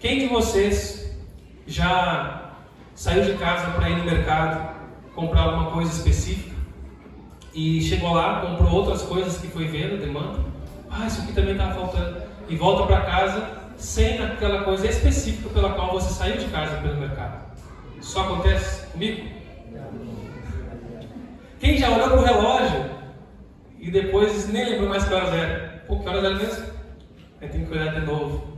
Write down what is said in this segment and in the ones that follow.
Quem de vocês já saiu de casa para ir no mercado comprar alguma coisa específica e chegou lá, comprou outras coisas que foi vendo, demanda? Ah, isso aqui também estava faltando. E volta para casa sem aquela coisa específica pela qual você saiu de casa pelo mercado. Isso acontece comigo? Quem já olhou para o relógio e depois nem lembrou mais que horas era? Pô, que horas era mesmo? Aí tem que olhar de novo.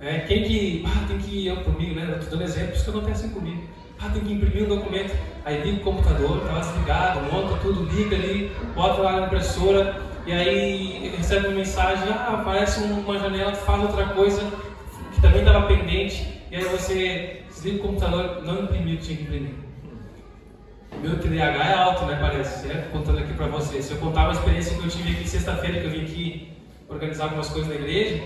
É, quem que. Ah, tem que ir eu comigo, né? Estou dando exemplos que assim comigo. Ah, tem que imprimir um documento. Aí liga o computador, está desligado, monta tudo, liga ali, bota lá na impressora, e aí recebe uma mensagem, ah, aparece uma janela, faz outra coisa que também estava pendente, e aí você desliga o computador, não imprimiu o que tinha que imprimir. Meu TDAH é alto, né? Parece, certo? Contando aqui para vocês. Se eu contar uma experiência que eu tive aqui sexta-feira, que eu vim aqui organizar algumas coisas na igreja,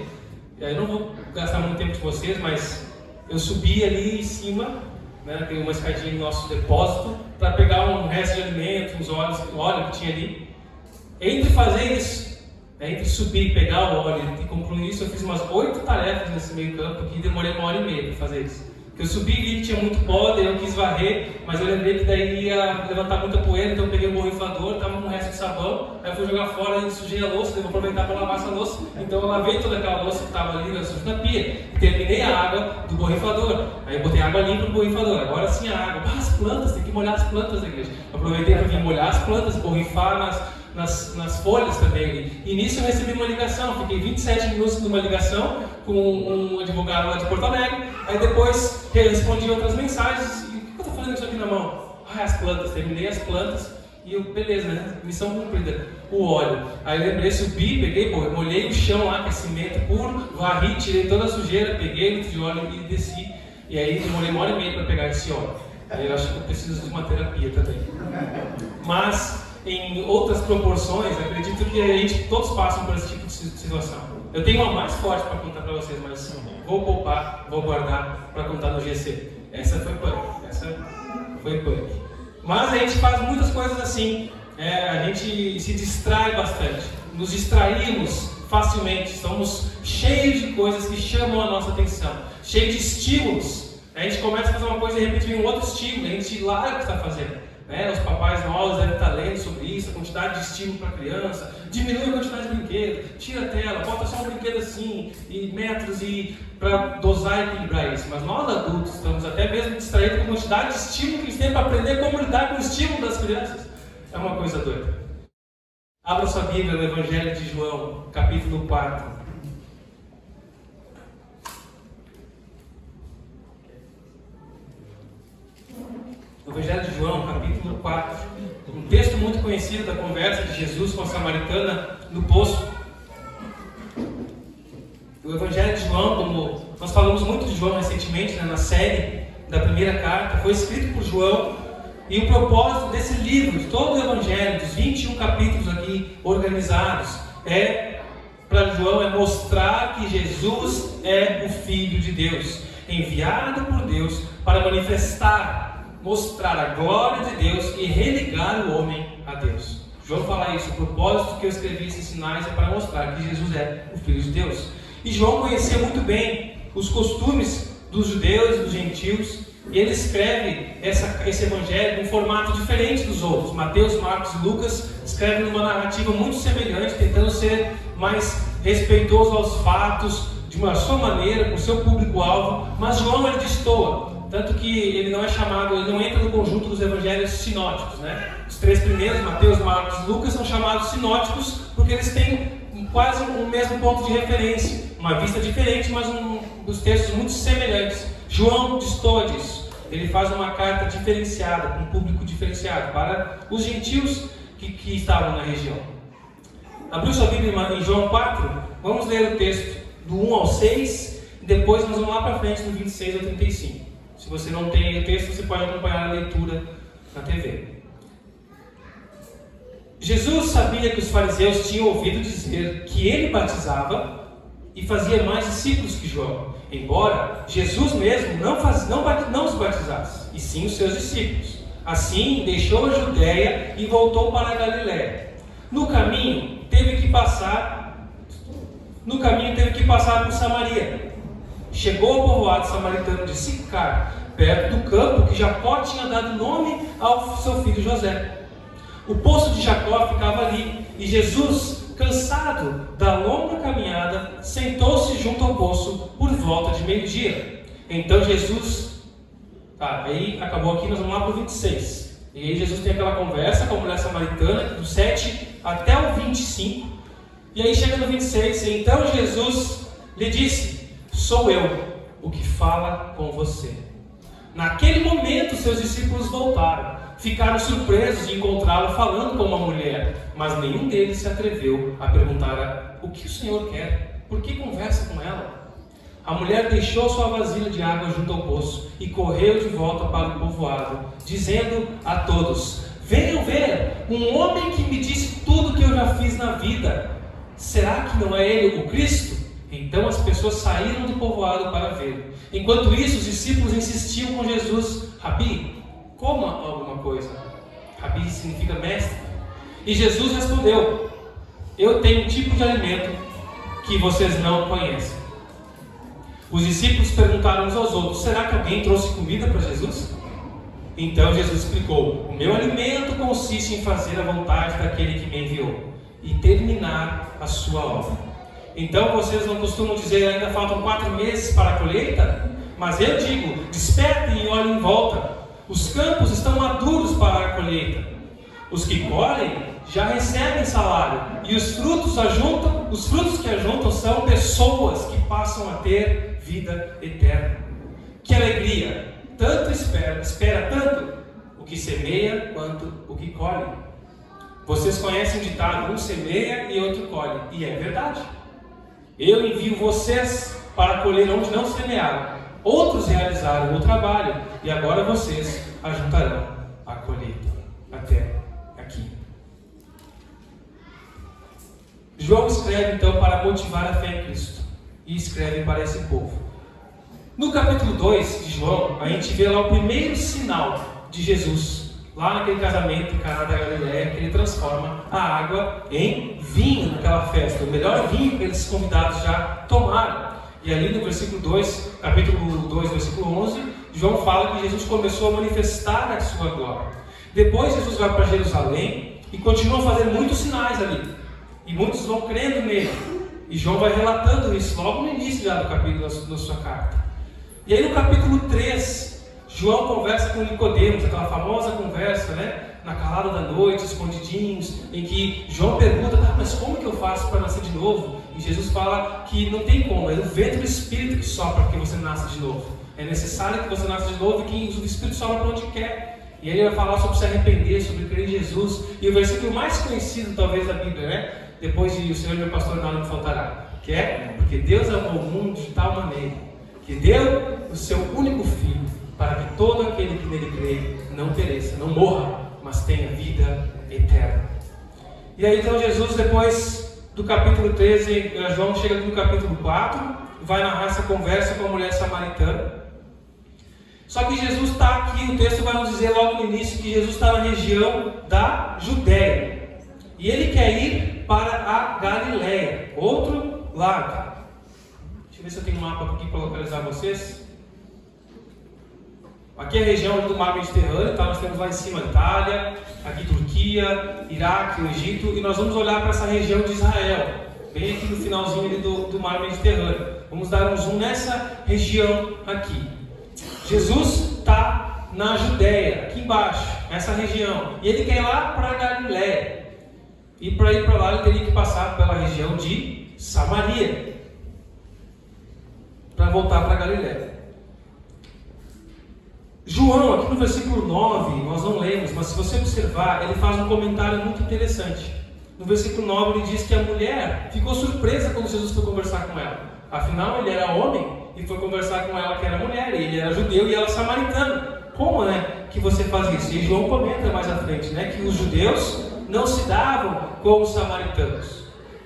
eu não vou gastar muito tempo de vocês, mas eu subi ali em cima, né, tem uma escadinha no nosso depósito, para pegar um resto de alimento, uns óleos, óleo que tinha ali. Entre fazer isso, né, entre subir, pegar o óleo e concluir isso, eu fiz umas oito tarefas nesse meio campo aqui e demorei uma hora e meia para fazer isso. Eu subi e vi que tinha muito pó, daí eu quis varrer, mas eu lembrei que daí ia levantar muita poeira, então eu peguei o borrifador, tava com um resto de sabão, aí eu fui jogar fora e sujei a louça, daí vou aproveitar para lavar essa louça. Então eu lavei toda aquela louça que estava ali na suja na pia, e terminei a água do borrifador. Aí eu botei água limpa no borrifador, agora sim a água. Ah, as plantas, tem que molhar as plantas da igreja. Aproveitei para vir molhar as plantas, borrifar nas nas, nas folhas também. E nisso eu recebi uma ligação, fiquei 27 minutos numa ligação com um advogado lá de Porto Alegre, aí depois respondi outras mensagens, e o que eu estou fazendo isso aqui na mão? Ah, as plantas, terminei as plantas, e eu, beleza, né? Missão cumprida. O óleo. Aí eu lembrei, subi, peguei, pô, molhei o chão lá, com cimento puro, varri, tirei toda a sujeira, peguei o de óleo e desci. E aí demorei uma hora e meia para pegar esse óleo. Aí eu acho que eu preciso de uma terapia também. Mas em outras proporções, acredito que a gente todos passam por esse tipo de situação. Eu tenho uma mais forte para contar para vocês, mas vou poupar, vou guardar para contar no GC. Essa foi punk, essa foi punk. Mas a gente faz muitas coisas assim, é, a gente se distrai bastante, nos distraímos facilmente, estamos cheios de coisas que chamam a nossa atenção, cheios de estímulos. A gente começa a fazer uma coisa e de repente vem um outro estímulo, a gente larga o que está fazendo. Né? Os papais novos devem estar lendo sobre isso, a quantidade de estímulo para a criança, diminui a quantidade de brinquedo, tira a tela, bota só um brinquedo assim, e metros e para dosar e equilibrar isso. Mas nós adultos estamos até mesmo distraídos com a quantidade de estímulo que eles têm para aprender como lidar com o estímulo das crianças. É uma coisa doida. Abra sua Bíblia no Evangelho de João, capítulo 4. Evangelho de João, capítulo 4. Um texto muito conhecido da conversa de Jesus com a samaritana no poço. O Evangelho de João, como nós falamos muito de João recentemente né, na série da primeira carta, foi escrito por João. E o propósito desse livro, de todo o Evangelho, dos 21 capítulos aqui organizados, é para João é mostrar que Jesus é o Filho de Deus, enviado por Deus para manifestar mostrar a glória de Deus e religar o homem a Deus. João fala isso, o propósito que eu escrevi esses sinais é para mostrar que Jesus é o Filho de Deus. E João conhecia muito bem os costumes dos judeus e dos gentios, e ele escreve essa, esse evangelho em um formato diferente dos outros. Mateus, Marcos e Lucas escrevem numa narrativa muito semelhante, tentando ser mais respeitoso aos fatos, de uma sua maneira, com o seu público-alvo, mas João ele destoa. Tanto que ele não é chamado, ele não entra no conjunto dos evangelhos sinóticos. Né? Os três primeiros, Mateus, Marcos e Lucas, são chamados sinóticos porque eles têm quase o mesmo ponto de referência. Uma vista diferente, mas um, os textos muito semelhantes. João destoa disso. Ele faz uma carta diferenciada, um público diferenciado, para os gentios que, que estavam na região. Abriu sua Bíblia em João 4, vamos ler o texto do 1 ao 6, e depois nós vamos lá para frente, do 26 ao 35. Se você não tem o texto, você pode acompanhar a leitura na TV. Jesus sabia que os fariseus tinham ouvido dizer que ele batizava e fazia mais discípulos que João, embora Jesus mesmo não, faz, não, não os batizasse, e sim os seus discípulos. Assim, deixou a Judéia e voltou para a Galiléia. No caminho, teve que passar no caminho teve que passar por Samaria. Chegou ao povoado samaritano de Sicar, perto do campo que Jacó tinha dado nome ao seu filho José. O poço de Jacó ficava ali, e Jesus, cansado da longa caminhada, sentou-se junto ao poço por volta de meio-dia. Então Jesus, tá, aí acabou aqui, nós vamos lá para o 26. E aí Jesus tem aquela conversa com a mulher samaritana, do 7 até o 25. E aí chega no 26, então Jesus lhe disse: Sou eu o que fala com você. Naquele momento, seus discípulos voltaram. Ficaram surpresos de encontrá-lo falando com uma mulher, mas nenhum deles se atreveu a perguntar o que o Senhor quer, por que conversa com ela. A mulher deixou sua vasilha de água junto ao poço e correu de volta para o povoado, dizendo a todos: Venham ver um homem que me disse tudo que eu já fiz na vida. Será que não é ele o Cristo? Então as pessoas saíram do povoado para ver. Enquanto isso, os discípulos insistiam com Jesus: Rabi, coma alguma coisa. Rabi significa mestre. E Jesus respondeu: Eu tenho um tipo de alimento que vocês não conhecem. Os discípulos perguntaram uns aos outros: Será que alguém trouxe comida para Jesus? Então Jesus explicou: O meu alimento consiste em fazer a vontade daquele que me enviou e terminar a sua obra. Então vocês não costumam dizer ainda faltam quatro meses para a colheita? Mas eu digo: despertem e olhem em volta. Os campos estão maduros para a colheita. Os que colhem já recebem salário e os frutos ajuntam, os frutos que ajuntam são pessoas que passam a ter vida eterna. Que alegria! Tanto espera, espera tanto o que semeia quanto o que colhe. Vocês conhecem o ditado: um semeia e outro colhe, e é verdade. Eu envio vocês para colher onde não semearam. Outros realizaram o trabalho e agora vocês ajuntarão a colheita até aqui. João escreve então para motivar a fé em Cristo e escreve para esse povo. No capítulo 2 de João, a gente vê lá o primeiro sinal de Jesus lá naquele casamento Caná da Galileia, que ele transforma a água em vinho naquela festa, o melhor vinho que aqueles convidados já tomaram. E ali no versículo 2, capítulo 2, versículo 11, João fala que Jesus começou a manifestar a sua glória. Depois Jesus vai para Jerusalém e continua fazer muitos sinais ali. E muitos vão crendo nele. E João vai relatando isso logo no início já do capítulo da sua carta. E aí no capítulo 3, João conversa com Nicodemos, aquela famosa conversa, né? Na calada da noite, escondidinhos, em que João pergunta, ah, mas como que eu faço para nascer de novo? E Jesus fala que não tem como, é o vento do Espírito que sopra que você nasça de novo. É necessário que você nasça de novo e que o Espírito sopra para onde quer. E aí ele vai falar sobre se arrepender, sobre crer em Jesus. E o versículo mais conhecido, talvez, da Bíblia, né? Depois de o Senhor meu pastor nada me faltará. Que é, porque Deus amou o mundo de tal maneira que deu o seu único filho para que todo aquele que nele crê não pereça, não morra, mas tenha vida eterna. E aí então Jesus, depois do capítulo 13, João chega no capítulo 4, vai narrar essa conversa com a mulher samaritana. Só que Jesus está aqui, o texto vai nos dizer logo no início que Jesus está na região da Judéia. E ele quer ir para a Galiléia, outro lado. Deixa eu ver se eu tenho um mapa aqui para localizar vocês. Aqui é a região do mar Mediterrâneo, tá? nós temos lá em cima Itália, aqui Turquia, Iraque, o Egito, e nós vamos olhar para essa região de Israel, bem aqui no finalzinho do, do mar Mediterrâneo. Vamos dar um zoom nessa região aqui. Jesus está na Judéia, aqui embaixo, nessa região, e ele quer ir lá para Galiléia. E para ir para lá ele teria que passar pela região de Samaria, para voltar para Galiléia. João, aqui no versículo 9, nós não lemos, mas se você observar, ele faz um comentário muito interessante. No versículo 9 ele diz que a mulher ficou surpresa quando Jesus foi conversar com ela. Afinal, ele era homem e foi conversar com ela que era mulher, ele era judeu e ela samaritana. Como é que você faz isso? E João comenta mais à frente, né, que os judeus não se davam com os samaritanos.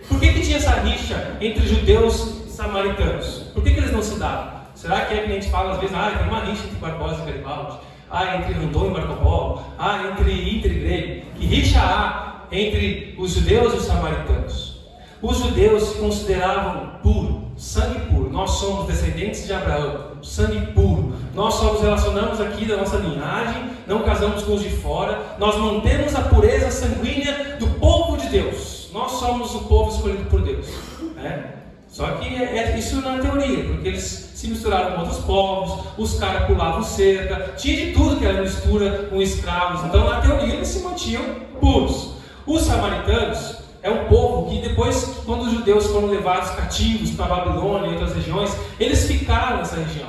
Por que, que tinha essa rixa entre judeus e samaritanos? Por que, que eles não se davam? Será que é que a gente fala às vezes, ah, tem uma rixa entre Barbosa e Garibaldi, ah, entre Rondon e Marco Polo, ah, entre Inter e Grêmio. Que rixa há entre os judeus e os samaritanos? Os judeus se consideravam puros, sangue puro. Nós somos descendentes de Abraão, sangue puro. Nós só nos relacionamos aqui da nossa linhagem, não casamos com os de fora. Nós mantemos a pureza sanguínea do povo de Deus. Nós somos o povo escolhido por Deus. Né? Só que é, é isso na teoria, porque eles se misturaram com outros povos, os caras pulavam cerca, tinha de tudo que era mistura com escravos. Então, na teoria, eles se mantinham puros. Os samaritanos é um povo que depois, quando os judeus foram levados cativos para Babilônia e outras regiões, eles ficaram nessa região.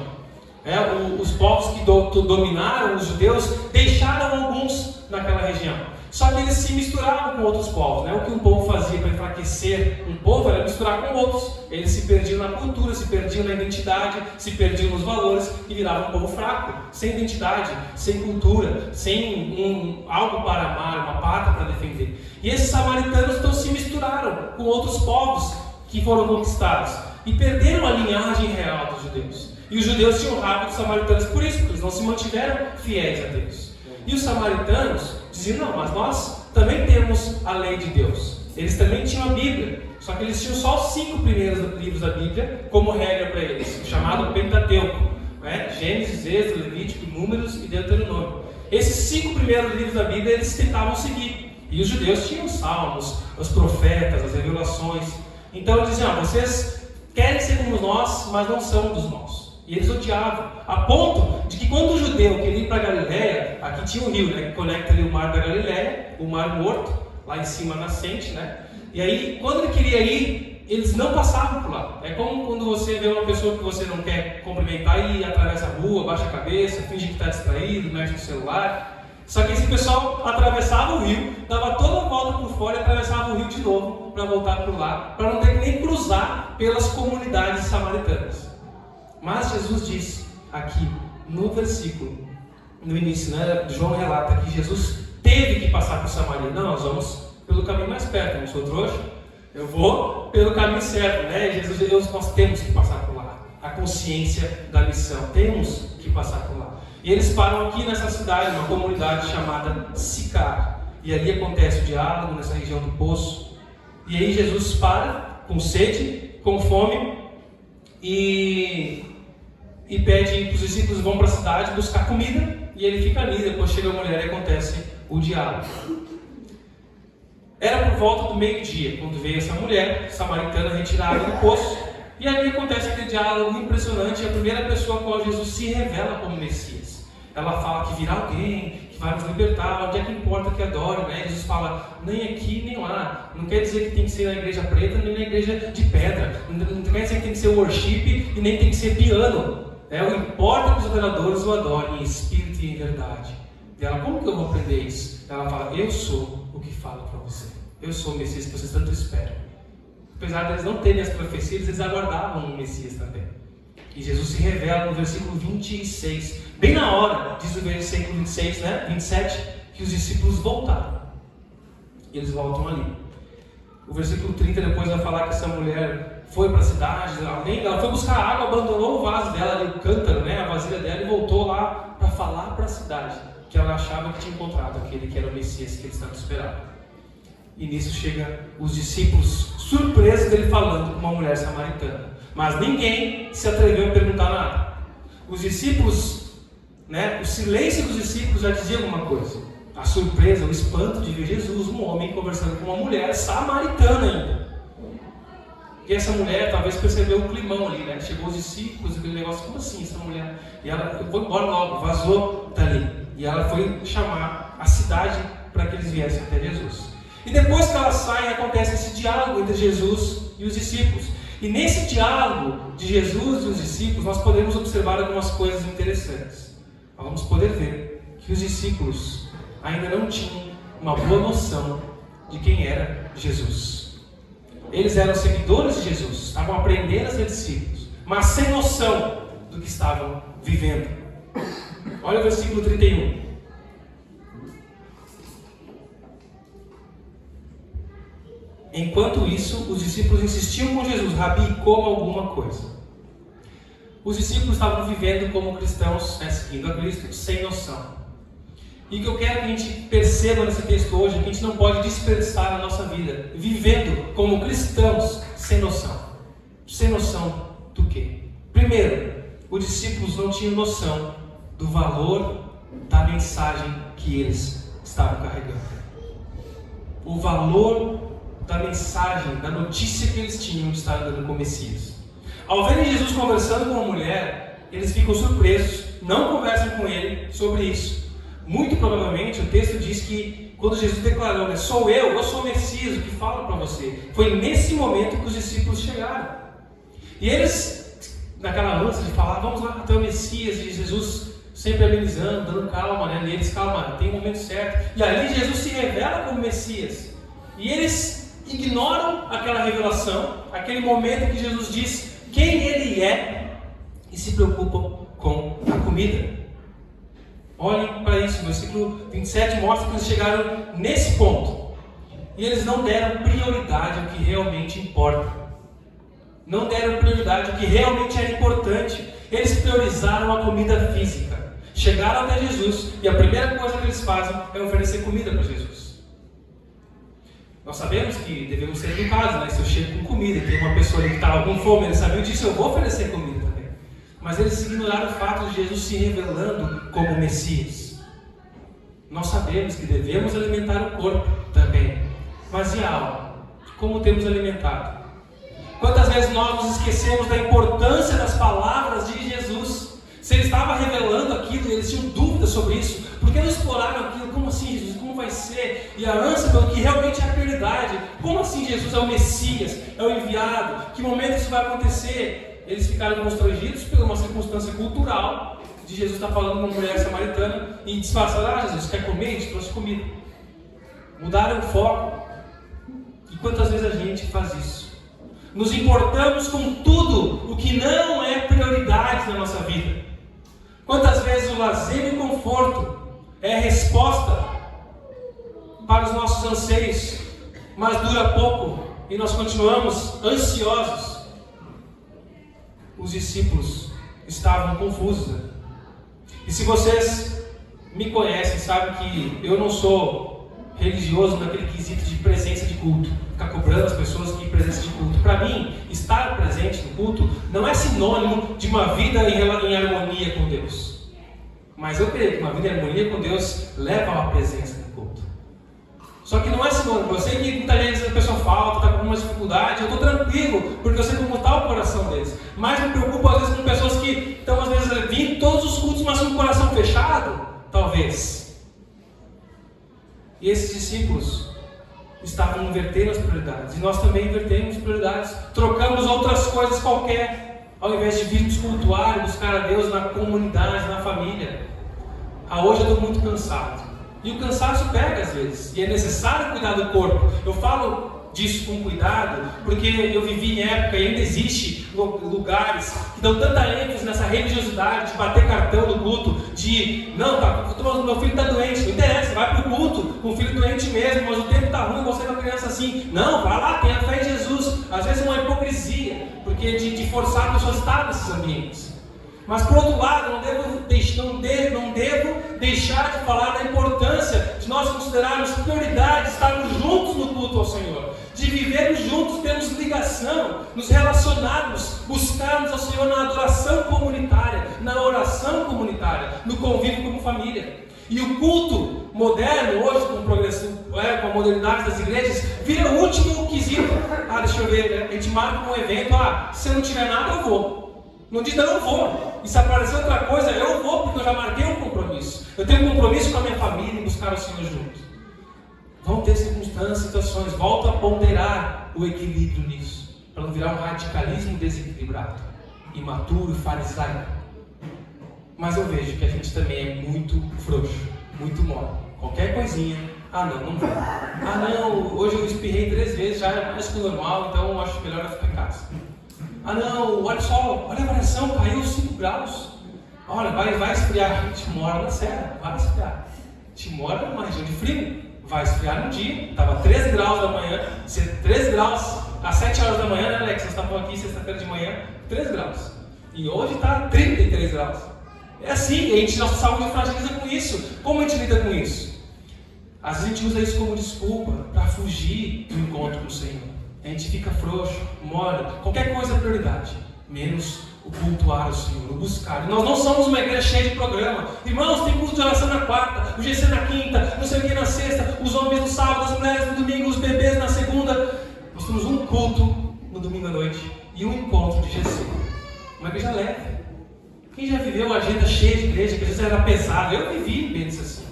É, os povos que do, dominaram os judeus deixaram alguns naquela região. Só que eles se misturavam com outros povos. Né? O que um povo fazia para enfraquecer um povo era misturar com outros. Eles se perdiam na cultura, se perdiam na identidade, se perdiam nos valores e viravam um povo fraco, sem identidade, sem cultura, sem um, algo para amar, uma pátria para defender. E esses samaritanos então se misturaram com outros povos que foram conquistados e perderam a linhagem real dos judeus. E os judeus tinham raiva dos samaritanos por isso, porque eles não se mantiveram fiéis a Deus. E os samaritanos diziam: não, mas nós também temos a lei de Deus. Eles também tinham a Bíblia, só que eles tinham só os cinco primeiros livros da Bíblia como regra para eles, chamado Pentateuco: né? Gênesis, Êxodo, Levítico, Números e Deuteronômio. Esses cinco primeiros livros da Bíblia eles tentavam seguir. E os judeus tinham os salmos, os profetas, as revelações. Então eles diziam: ah, vocês querem ser como nós, mas não são dos nossos. E eles odiavam, a ponto de que quando o judeu queria ir para Galiléia, aqui tinha o rio, né, que conecta ali o mar da Galiléia, o mar morto, lá em cima nascente, né? E aí, quando ele queria ir, eles não passavam por lá. É como quando você vê uma pessoa que você não quer cumprimentar e atravessa a rua, baixa a cabeça, finge que está distraído, mexe no celular. Só que esse pessoal atravessava o rio, dava toda a volta por fora e atravessava o rio de novo para voltar por lá, para não ter que nem cruzar pelas comunidades samaritanas. Mas Jesus disse aqui no versículo, no início, né, João relata que Jesus teve que passar por Samaria. Não, nós vamos pelo caminho mais perto, não sou trouxa. Eu vou pelo caminho certo, né? Jesus, Deus, nós temos que passar por lá. A consciência da missão, temos que passar por lá. E eles param aqui nessa cidade, uma comunidade chamada Sicar. E ali acontece o diálogo nessa região do poço. E aí Jesus para com sede, com fome e e pede que os discípulos vão para a cidade buscar comida e ele fica ali. Depois chega a mulher e acontece o diálogo. Era por volta do meio-dia quando veio essa mulher samaritana retirada do poço. E ali acontece aquele diálogo impressionante. A primeira pessoa a qual Jesus se revela como Messias. Ela fala que virá alguém, que vai nos libertar, onde é que importa que adore, né? Jesus fala, nem aqui nem lá. Não quer dizer que tem que ser na igreja preta, nem na igreja de pedra. Não quer dizer que tem que ser worship e nem tem que ser piano. É, o importa que os adoradores o adorem em espírito e em verdade. E ela, como que eu vou aprender isso? Ela fala, eu sou o que falo para você. Eu sou o Messias que vocês tanto esperam. Apesar de eles não terem as profecias, eles aguardavam o Messias também. E Jesus se revela no versículo 26, bem na hora, diz o versículo 26, né? 27, que os discípulos voltaram. E eles voltam ali. O versículo 30 depois vai falar que essa mulher foi para a cidade, alguém, ela foi buscar água, abandonou o vaso dela, o cântaro, né, a vasilha dela, e voltou lá para falar para a cidade que ela achava que tinha encontrado aquele que era o Messias que eles tanto esperavam. E nisso chega os discípulos surpresos dele falando com uma mulher samaritana. Mas ninguém se atreveu a perguntar nada. Os discípulos, né, o silêncio dos discípulos já dizia alguma coisa. A surpresa, o espanto de ver Jesus, um homem, conversando com uma mulher samaritana ainda. E essa mulher talvez percebeu o climão ali, né? Chegou os discípulos, aquele negócio, como assim essa mulher? E ela foi embora logo, vazou dali. E ela foi chamar a cidade para que eles viessem até Jesus. E depois que ela sai, acontece esse diálogo entre Jesus e os discípulos. E nesse diálogo de Jesus e os discípulos, nós podemos observar algumas coisas interessantes. Nós vamos poder ver que os discípulos ainda não tinham uma boa noção de quem era Jesus. Eles eram seguidores de Jesus, estavam aprendendo a ser discípulos, mas sem noção do que estavam vivendo. Olha o versículo 31. Enquanto isso, os discípulos insistiam com Jesus: Rabi, coma alguma coisa. Os discípulos estavam vivendo como cristãos, né, seguindo a Cristo, sem noção. E o que eu quero que a gente perceba nesse texto hoje é que a gente não pode desperdiçar a nossa vida vivendo como cristãos sem noção. Sem noção do quê? Primeiro, os discípulos não tinham noção do valor da mensagem que eles estavam carregando. O valor da mensagem, da notícia que eles tinham de estar andando com Messias. Ao verem Jesus conversando com a mulher, eles ficam surpresos, não conversam com ele sobre isso. Muito provavelmente o texto diz que quando Jesus declarou, né, sou eu, eu sou o Messias, o que fala para você. Foi nesse momento que os discípulos chegaram. E eles, naquela ânsia de falar, vamos lá até o Messias, e Jesus sempre amenizando, dando calma, né? E eles, calma, tem um momento certo. E ali Jesus se revela como Messias. E eles ignoram aquela revelação, aquele momento que Jesus diz quem ele é e se preocupam com a comida. Olhem para isso, versículo 27 mostra que eles chegaram nesse ponto. E eles não deram prioridade ao que realmente importa. Não deram prioridade ao que realmente era importante. Eles priorizaram a comida física. Chegaram até Jesus e a primeira coisa que eles fazem é oferecer comida para Jesus. Nós sabemos que devemos ser educados, né? Se eu chego com comida e tem uma pessoa ali que estava com fome, eles sabiam disso, eu vou oferecer comida. Mas eles ignoraram o fato de Jesus se revelando como Messias. Nós sabemos que devemos alimentar o corpo também. Mas e a alma? Como temos alimentado? Quantas vezes nós nos esquecemos da importância das palavras de Jesus? Se ele estava revelando aquilo e eles tinham dúvidas sobre isso, por que não exploraram aquilo? Como assim, Jesus? Como vai ser? E a ânsia pelo que realmente é a prioridade. Como assim Jesus é o Messias? É o enviado? Que momento isso vai acontecer? Eles ficaram constrangidos por uma circunstância cultural de Jesus estar falando com uma mulher samaritana e disfarçaram, ah Jesus, quer comer? A trouxe comida. Mudaram o foco. E quantas vezes a gente faz isso? Nos importamos com tudo o que não é prioridade na nossa vida. Quantas vezes o lazer e o conforto é resposta para os nossos anseios, mas dura pouco e nós continuamos ansiosos os discípulos estavam confusos. Né? E se vocês me conhecem, sabem que eu não sou religioso naquele quesito de presença de culto, ficar cobrando as pessoas que presença de culto. Para mim, estar presente no culto não é sinônimo de uma vida em, harmonia com Deus. Mas eu creio que uma vida em harmonia com Deus leva a uma presença só que não é sinônimo. Eu sei que muitas vezes a pessoa falta, está com alguma dificuldade. Eu estou tranquilo, porque eu sei como está o coração deles. Mas me preocupo às vezes com pessoas que estão às vezes vindo todos os cultos, mas com o coração fechado. Talvez. E esses discípulos estavam invertendo as prioridades. E nós também invertemos prioridades. Trocamos outras coisas qualquer. Ao invés de virmos cultuar e buscar a Deus na comunidade, na família. Ah, hoje eu estou muito cansado. E o cansaço pega às vezes, e é necessário cuidar do corpo. Eu falo disso com cuidado, porque eu vivi em época e ainda existe lugares que dão tanta ênfase nessa religiosidade de bater cartão no culto, de não, tá, meu filho está doente, não interessa, vai para o culto com o filho doente mesmo, mas o tempo está ruim, você é uma criança assim. Não, vai lá, tenha fé em Jesus. Às vezes é uma hipocrisia, porque de, de forçar a pessoa a estar nesses ambientes. Mas por outro lado, não devo, não, devo, não devo deixar de falar da importância de nós considerarmos prioridade estarmos juntos no culto ao Senhor, de vivermos juntos, termos ligação, nos relacionarmos, buscarmos ao Senhor na adoração comunitária, na oração comunitária, no convívio como família. E o culto moderno, hoje, com, é, com a modernidade das igrejas, vira o último quesito. Ah, deixa eu ver, né? a gente marca um evento, ah, se eu não tiver nada, eu vou. Não diz, não, eu vou. E se aparecer outra coisa, eu vou, porque eu já marquei um compromisso. Eu tenho um compromisso com a minha família em buscar o Senhor juntos. Vão ter circunstâncias, situações. Volta a ponderar o equilíbrio nisso. Para não virar um radicalismo desequilibrado, imaturo, farisaico. Mas eu vejo que a gente também é muito frouxo, muito mole. Qualquer coisinha, ah não, não vou. Ah não, hoje eu espirrei três vezes, já é mais que normal, então acho melhor eu ficar em casa. Ah não, olha só, olha a variação, caiu 5 graus. Olha, vai, vai esfriar. Timora na serra, vai esfriar. Timora é uma região de frio, vai esfriar no dia. Estava 3 graus da manhã, 3 graus às 7 horas da manhã, né, Alex? Vocês estavam aqui sexta-feira de manhã, 3 graus. E hoje está 33 graus. É assim, a gente, nossa saúde fragiliza com isso. Como a gente lida com isso? Às vezes a gente usa isso como desculpa para fugir do encontro com o Senhor. A gente fica frouxo, mole, qualquer coisa é prioridade, menos o cultuar ao Senhor, o buscar. nós não somos uma igreja cheia de programa. Irmãos, tem culto de oração na quarta, o GC na quinta, não sei o que na sexta, os homens no sábado, as mulheres no domingo, os bebês na segunda. Nós temos um culto no domingo à noite e um encontro de GC. Uma igreja leve. Quem já viveu uma agenda cheia de igreja, que às vezes era pesada? Eu vivi bem assim.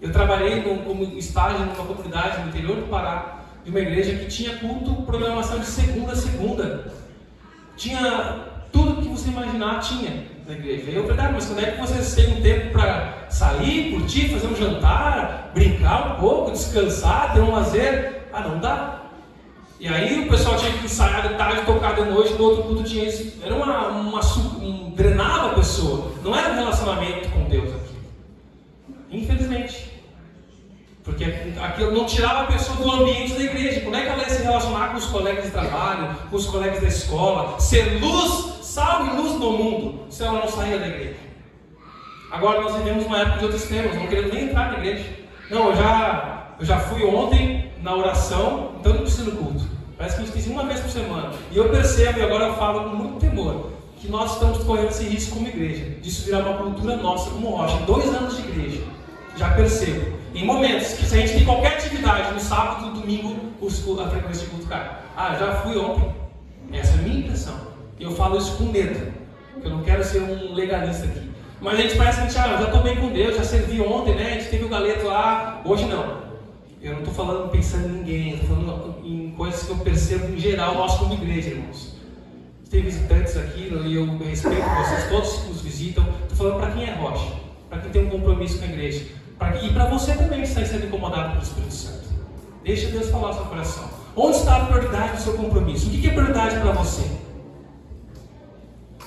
Eu trabalhei como estágio numa comunidade no interior do Pará, de uma igreja que tinha culto, programação de segunda a segunda. Tinha tudo que você imaginar, tinha na igreja. E eu falei, ah, mas quando é que vocês têm um tempo para sair, curtir, fazer um jantar, brincar um pouco, descansar, ter um lazer? Ah, não dá. E aí o pessoal tinha que ensaiar de tarde, tocar de noite, no outro culto tinha isso. Era uma, uma, um, drenava a pessoa. Não era um relacionamento com Deus aqui. Infelizmente. Porque aquilo não tirava a pessoa do ambiente da igreja. Como é que ela ia se relacionar com os colegas de trabalho, com os colegas da escola? Ser luz, sal e luz no mundo, se ela não saía da igreja. Agora nós vivemos uma época de outros temas, não queremos nem entrar na igreja. Não, eu já, eu já fui ontem na oração, então não preciso do culto. Parece que gente tem uma vez por semana. E eu percebo, e agora eu falo com muito temor, que nós estamos correndo esse risco como igreja, disso virar uma cultura nossa como rocha. Dois anos de igreja, já percebo. Em momentos que se a gente tem qualquer atividade, no sábado, no domingo, a frequência de culto cai. Ah, já fui ontem. Essa é a minha impressão. E eu falo isso com medo, porque eu não quero ser um legalista aqui. Mas a gente parece que a gente, ah, já estou bem com Deus, já servi ontem, né? A gente teve o galeto lá, hoje não. Eu não estou falando pensando em ninguém, estou falando em coisas que eu percebo em geral, nós como igreja, irmãos. Tem visitantes aqui e eu respeito vocês, todos que nos visitam. Estou falando para quem é rocha, para quem tem um compromisso com a igreja. E para você também que está sendo incomodado pelo Espírito Santo. Deixa Deus falar no seu coração. Onde está a prioridade do seu compromisso? O que é prioridade para você?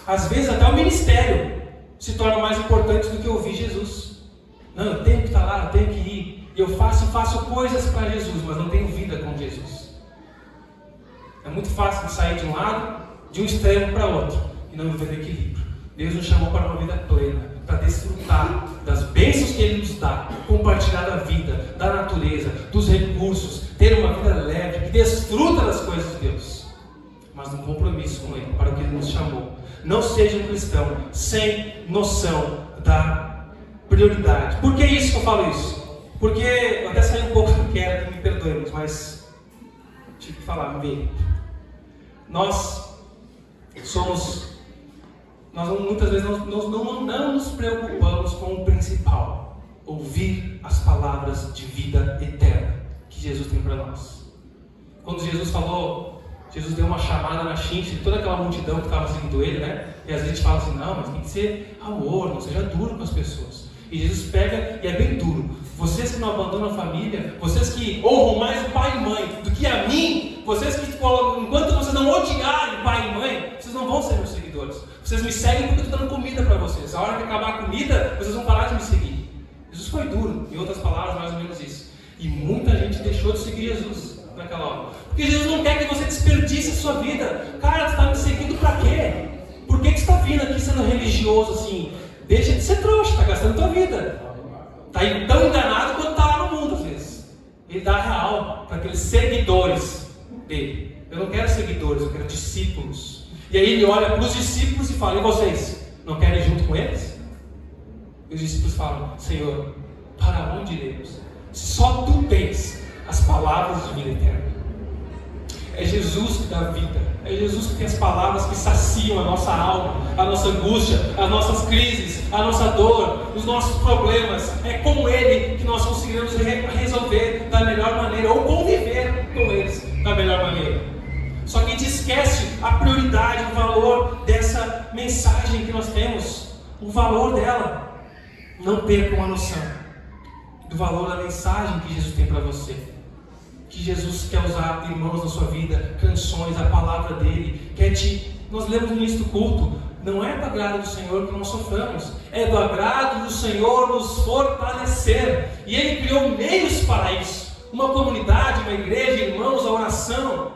Às vezes até o ministério se torna mais importante do que ouvir Jesus. Não, eu tenho que estar lá, eu tenho que ir. Eu faço, faço coisas para Jesus, mas não tenho vida com Jesus. É muito fácil de sair de um lado, de um extremo para outro, e não viver equilíbrio. Deus nos chamou para uma vida plena, para desfrutar das bênçãos que Ele nos dá, compartilhar da vida, da natureza, dos recursos, ter uma vida leve, que desfruta das coisas de Deus, mas no compromisso com Ele, para o que Ele nos chamou. Não seja um cristão sem noção da prioridade. Por que isso que eu falo isso? Porque eu até saí um pouco do que era, me perdoe, mas tive que falar, me Nós somos nós muitas vezes não, nós não, não nos preocupamos com o principal: ouvir as palavras de vida eterna que Jesus tem para nós. Quando Jesus falou, Jesus deu uma chamada na chincha toda aquela multidão que estava seguindo ele, né? E às vezes gente fala assim: não, mas tem que ser amor, não seja duro com as pessoas. E Jesus pega e é bem duro. Vocês que não abandonam a família, vocês que honram mais o pai e mãe do que a mim, vocês que enquanto vocês não odiarem pai e mãe, vocês não vão ser meus seguidores. Vocês me seguem porque eu estou dando comida para vocês. A hora que acabar a comida, vocês vão parar de me seguir. Jesus foi duro, em outras palavras, mais ou menos isso. E muita gente deixou de seguir Jesus naquela hora. Porque Jesus não quer que você desperdice a sua vida. Cara, você está me seguindo para quê? Por que, que você está vindo aqui sendo religioso assim? Deixa de ser trouxa, está gastando tua vida. Está tão enganado quanto está no mundo, às vezes. Ele dá real para aqueles seguidores dele. Eu não quero seguidores, eu quero discípulos. E aí ele olha para os discípulos e fala: E vocês? Não querem ir junto com eles? E os discípulos falam: Senhor, para onde iremos? Só tu tens as palavras de vida eterna. É Jesus que dá vida. É Jesus que tem as palavras que saciam a nossa alma, a nossa angústia, as nossas crises, a nossa dor, os nossos problemas. É com Ele que nós conseguiremos resolver da melhor maneira ou conviver com eles da melhor maneira. Só que a gente esquece a prioridade, o valor dessa mensagem que nós temos, o valor dela. Não percam a noção do valor da mensagem que Jesus tem para você. Que Jesus quer usar irmãos na sua vida, canções, a palavra dele, quer te. Nós lemos no início do culto, não é do agrado do Senhor que nós soframos, é do agrado do Senhor nos fortalecer. E Ele criou meios para isso. Uma comunidade, uma igreja, irmãos, a oração,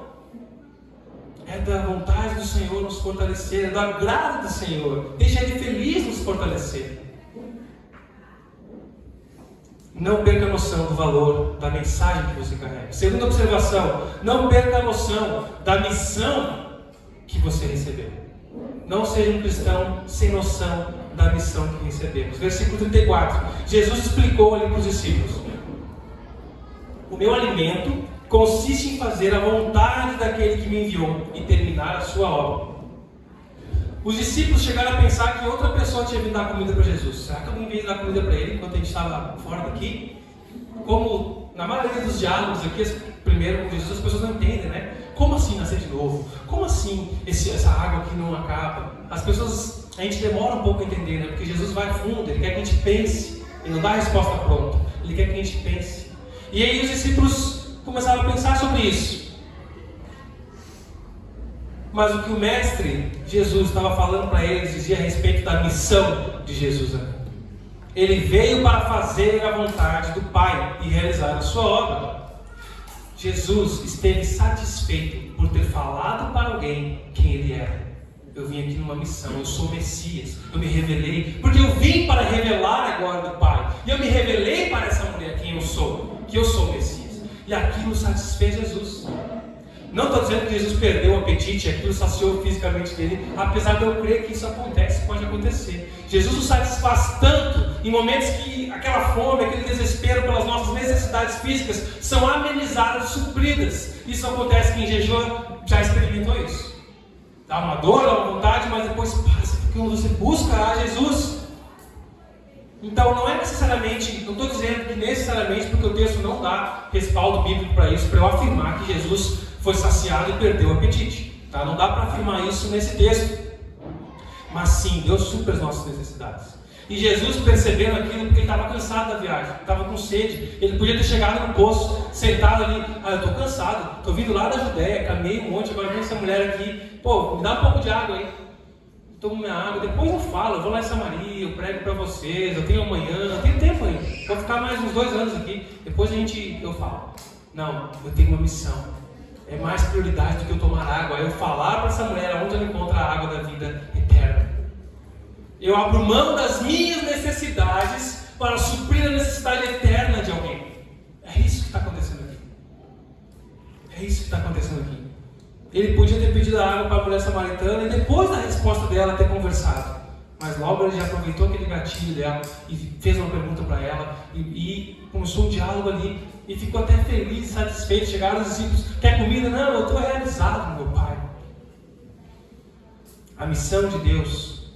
é da vontade do Senhor nos fortalecer, é do agrado do Senhor. Deixa Ele feliz nos fortalecer. não perca a noção do valor da mensagem que você carrega. Segunda observação, não perca a noção da missão que você recebeu. Não seja um cristão sem noção da missão que recebemos. Versículo 34. Jesus explicou ali para os discípulos: O meu alimento consiste em fazer a vontade daquele que me enviou e terminar a sua obra. Os discípulos chegaram a pensar que outra pessoa tinha vindo dar comida para Jesus. Será que alguém veio dar comida para ele enquanto a gente estava fora daqui? Como na maioria dos diálogos aqui, primeiro com Jesus, as pessoas não entendem, né? Como assim nascer de novo? Como assim esse, essa água que não acaba? As pessoas, a gente demora um pouco a entender, né? Porque Jesus vai fundo, ele quer que a gente pense. Ele não dá a resposta pronta, ele quer que a gente pense. E aí os discípulos começaram a pensar sobre isso. Mas o que o mestre Jesus estava falando para eles dizia a respeito da missão de Jesus. Ele veio para fazer a vontade do Pai e realizar a sua obra. Jesus esteve satisfeito por ter falado para alguém quem ele era. Eu vim aqui numa missão, eu sou Messias, eu me revelei, porque eu vim para revelar agora do Pai. E eu me revelei para essa mulher quem eu sou, que eu sou Messias. E aquilo satisfez Jesus. Não estou dizendo que Jesus perdeu o apetite, aquilo saciou fisicamente dele, apesar de eu crer que isso acontece, pode acontecer. Jesus o satisfaz tanto em momentos que aquela fome, aquele desespero pelas nossas necessidades físicas são amenizadas, supridas. Isso acontece quem jejum já experimentou isso. Dá uma dor, dá uma vontade, mas depois passa, porque você busca a Jesus. Então não é necessariamente, não estou dizendo que necessariamente porque o texto não dá respaldo bíblico para isso, para eu afirmar que Jesus foi saciado e perdeu o apetite. Tá? Não dá para afirmar isso nesse texto. Mas sim, Deus supre as nossas necessidades. E Jesus, percebendo aquilo, porque ele estava cansado da viagem, estava com sede, ele podia ter chegado no poço, sentado ali, ah, eu estou cansado, estou vindo lá da Judéia, caminhei um monte, agora vem essa mulher aqui, pô, me dá um pouco de água aí. Tomo minha água, depois eu falo, eu vou lá em Samaria, eu prego para vocês, eu tenho amanhã, eu tenho tempo ainda, vou ficar mais uns dois anos aqui, depois a gente, eu falo. Não, eu tenho uma missão, é mais prioridade do que eu tomar água. É eu falar para essa mulher onde ela encontra a água da vida eterna. Eu abro mão das minhas necessidades para suprir a necessidade eterna de alguém. É isso que está acontecendo aqui. É isso que está acontecendo aqui. Ele podia ter pedido a água para a mulher samaritana e depois da resposta dela ter conversado. Mas logo ele já aproveitou aquele gatilho dela e fez uma pergunta para ela e, e, começou um diálogo ali e ficou até feliz, satisfeito. Chegaram os discípulos: Quer comida? Não, eu estou realizado, meu pai. A missão de Deus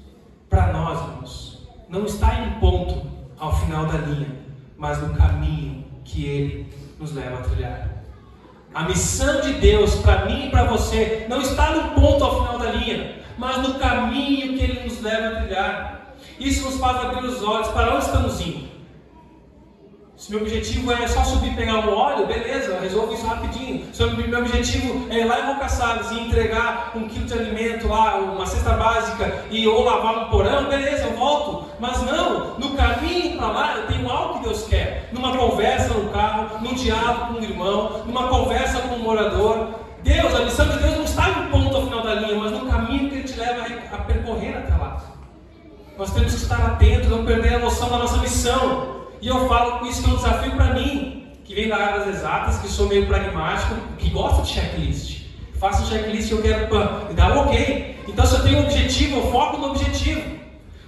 para nós, irmãos, não está em ponto ao final da linha, mas no caminho que Ele nos leva a trilhar. A missão de Deus para mim e para você não está no ponto ao final da linha, mas no caminho que Ele nos leva a trilhar. Isso nos faz abrir os olhos para onde estamos indo. Se meu objetivo é só subir e pegar um óleo, beleza, resolvo isso rapidinho. Se meu objetivo é ir lá em Bocaçaves e entregar um quilo de alimento lá, uma cesta básica, e ou lavar um porão, beleza, eu volto. Mas não, no caminho para lá eu tenho algo que Deus quer. Numa conversa no carro, num diálogo com um irmão, numa conversa com um morador. Deus, a missão de Deus não está no ponto ao final da linha, mas no caminho que Ele te leva a percorrer até lá. Nós temos que estar atentos, não perder a noção da nossa missão. E eu falo com isso que é um desafio para mim, que vem da área das exatas, que sou meio pragmático, que gosto de checklist. Faço checklist e eu quero pã, me dá um ok. Então se eu tenho um objetivo, eu foco no objetivo.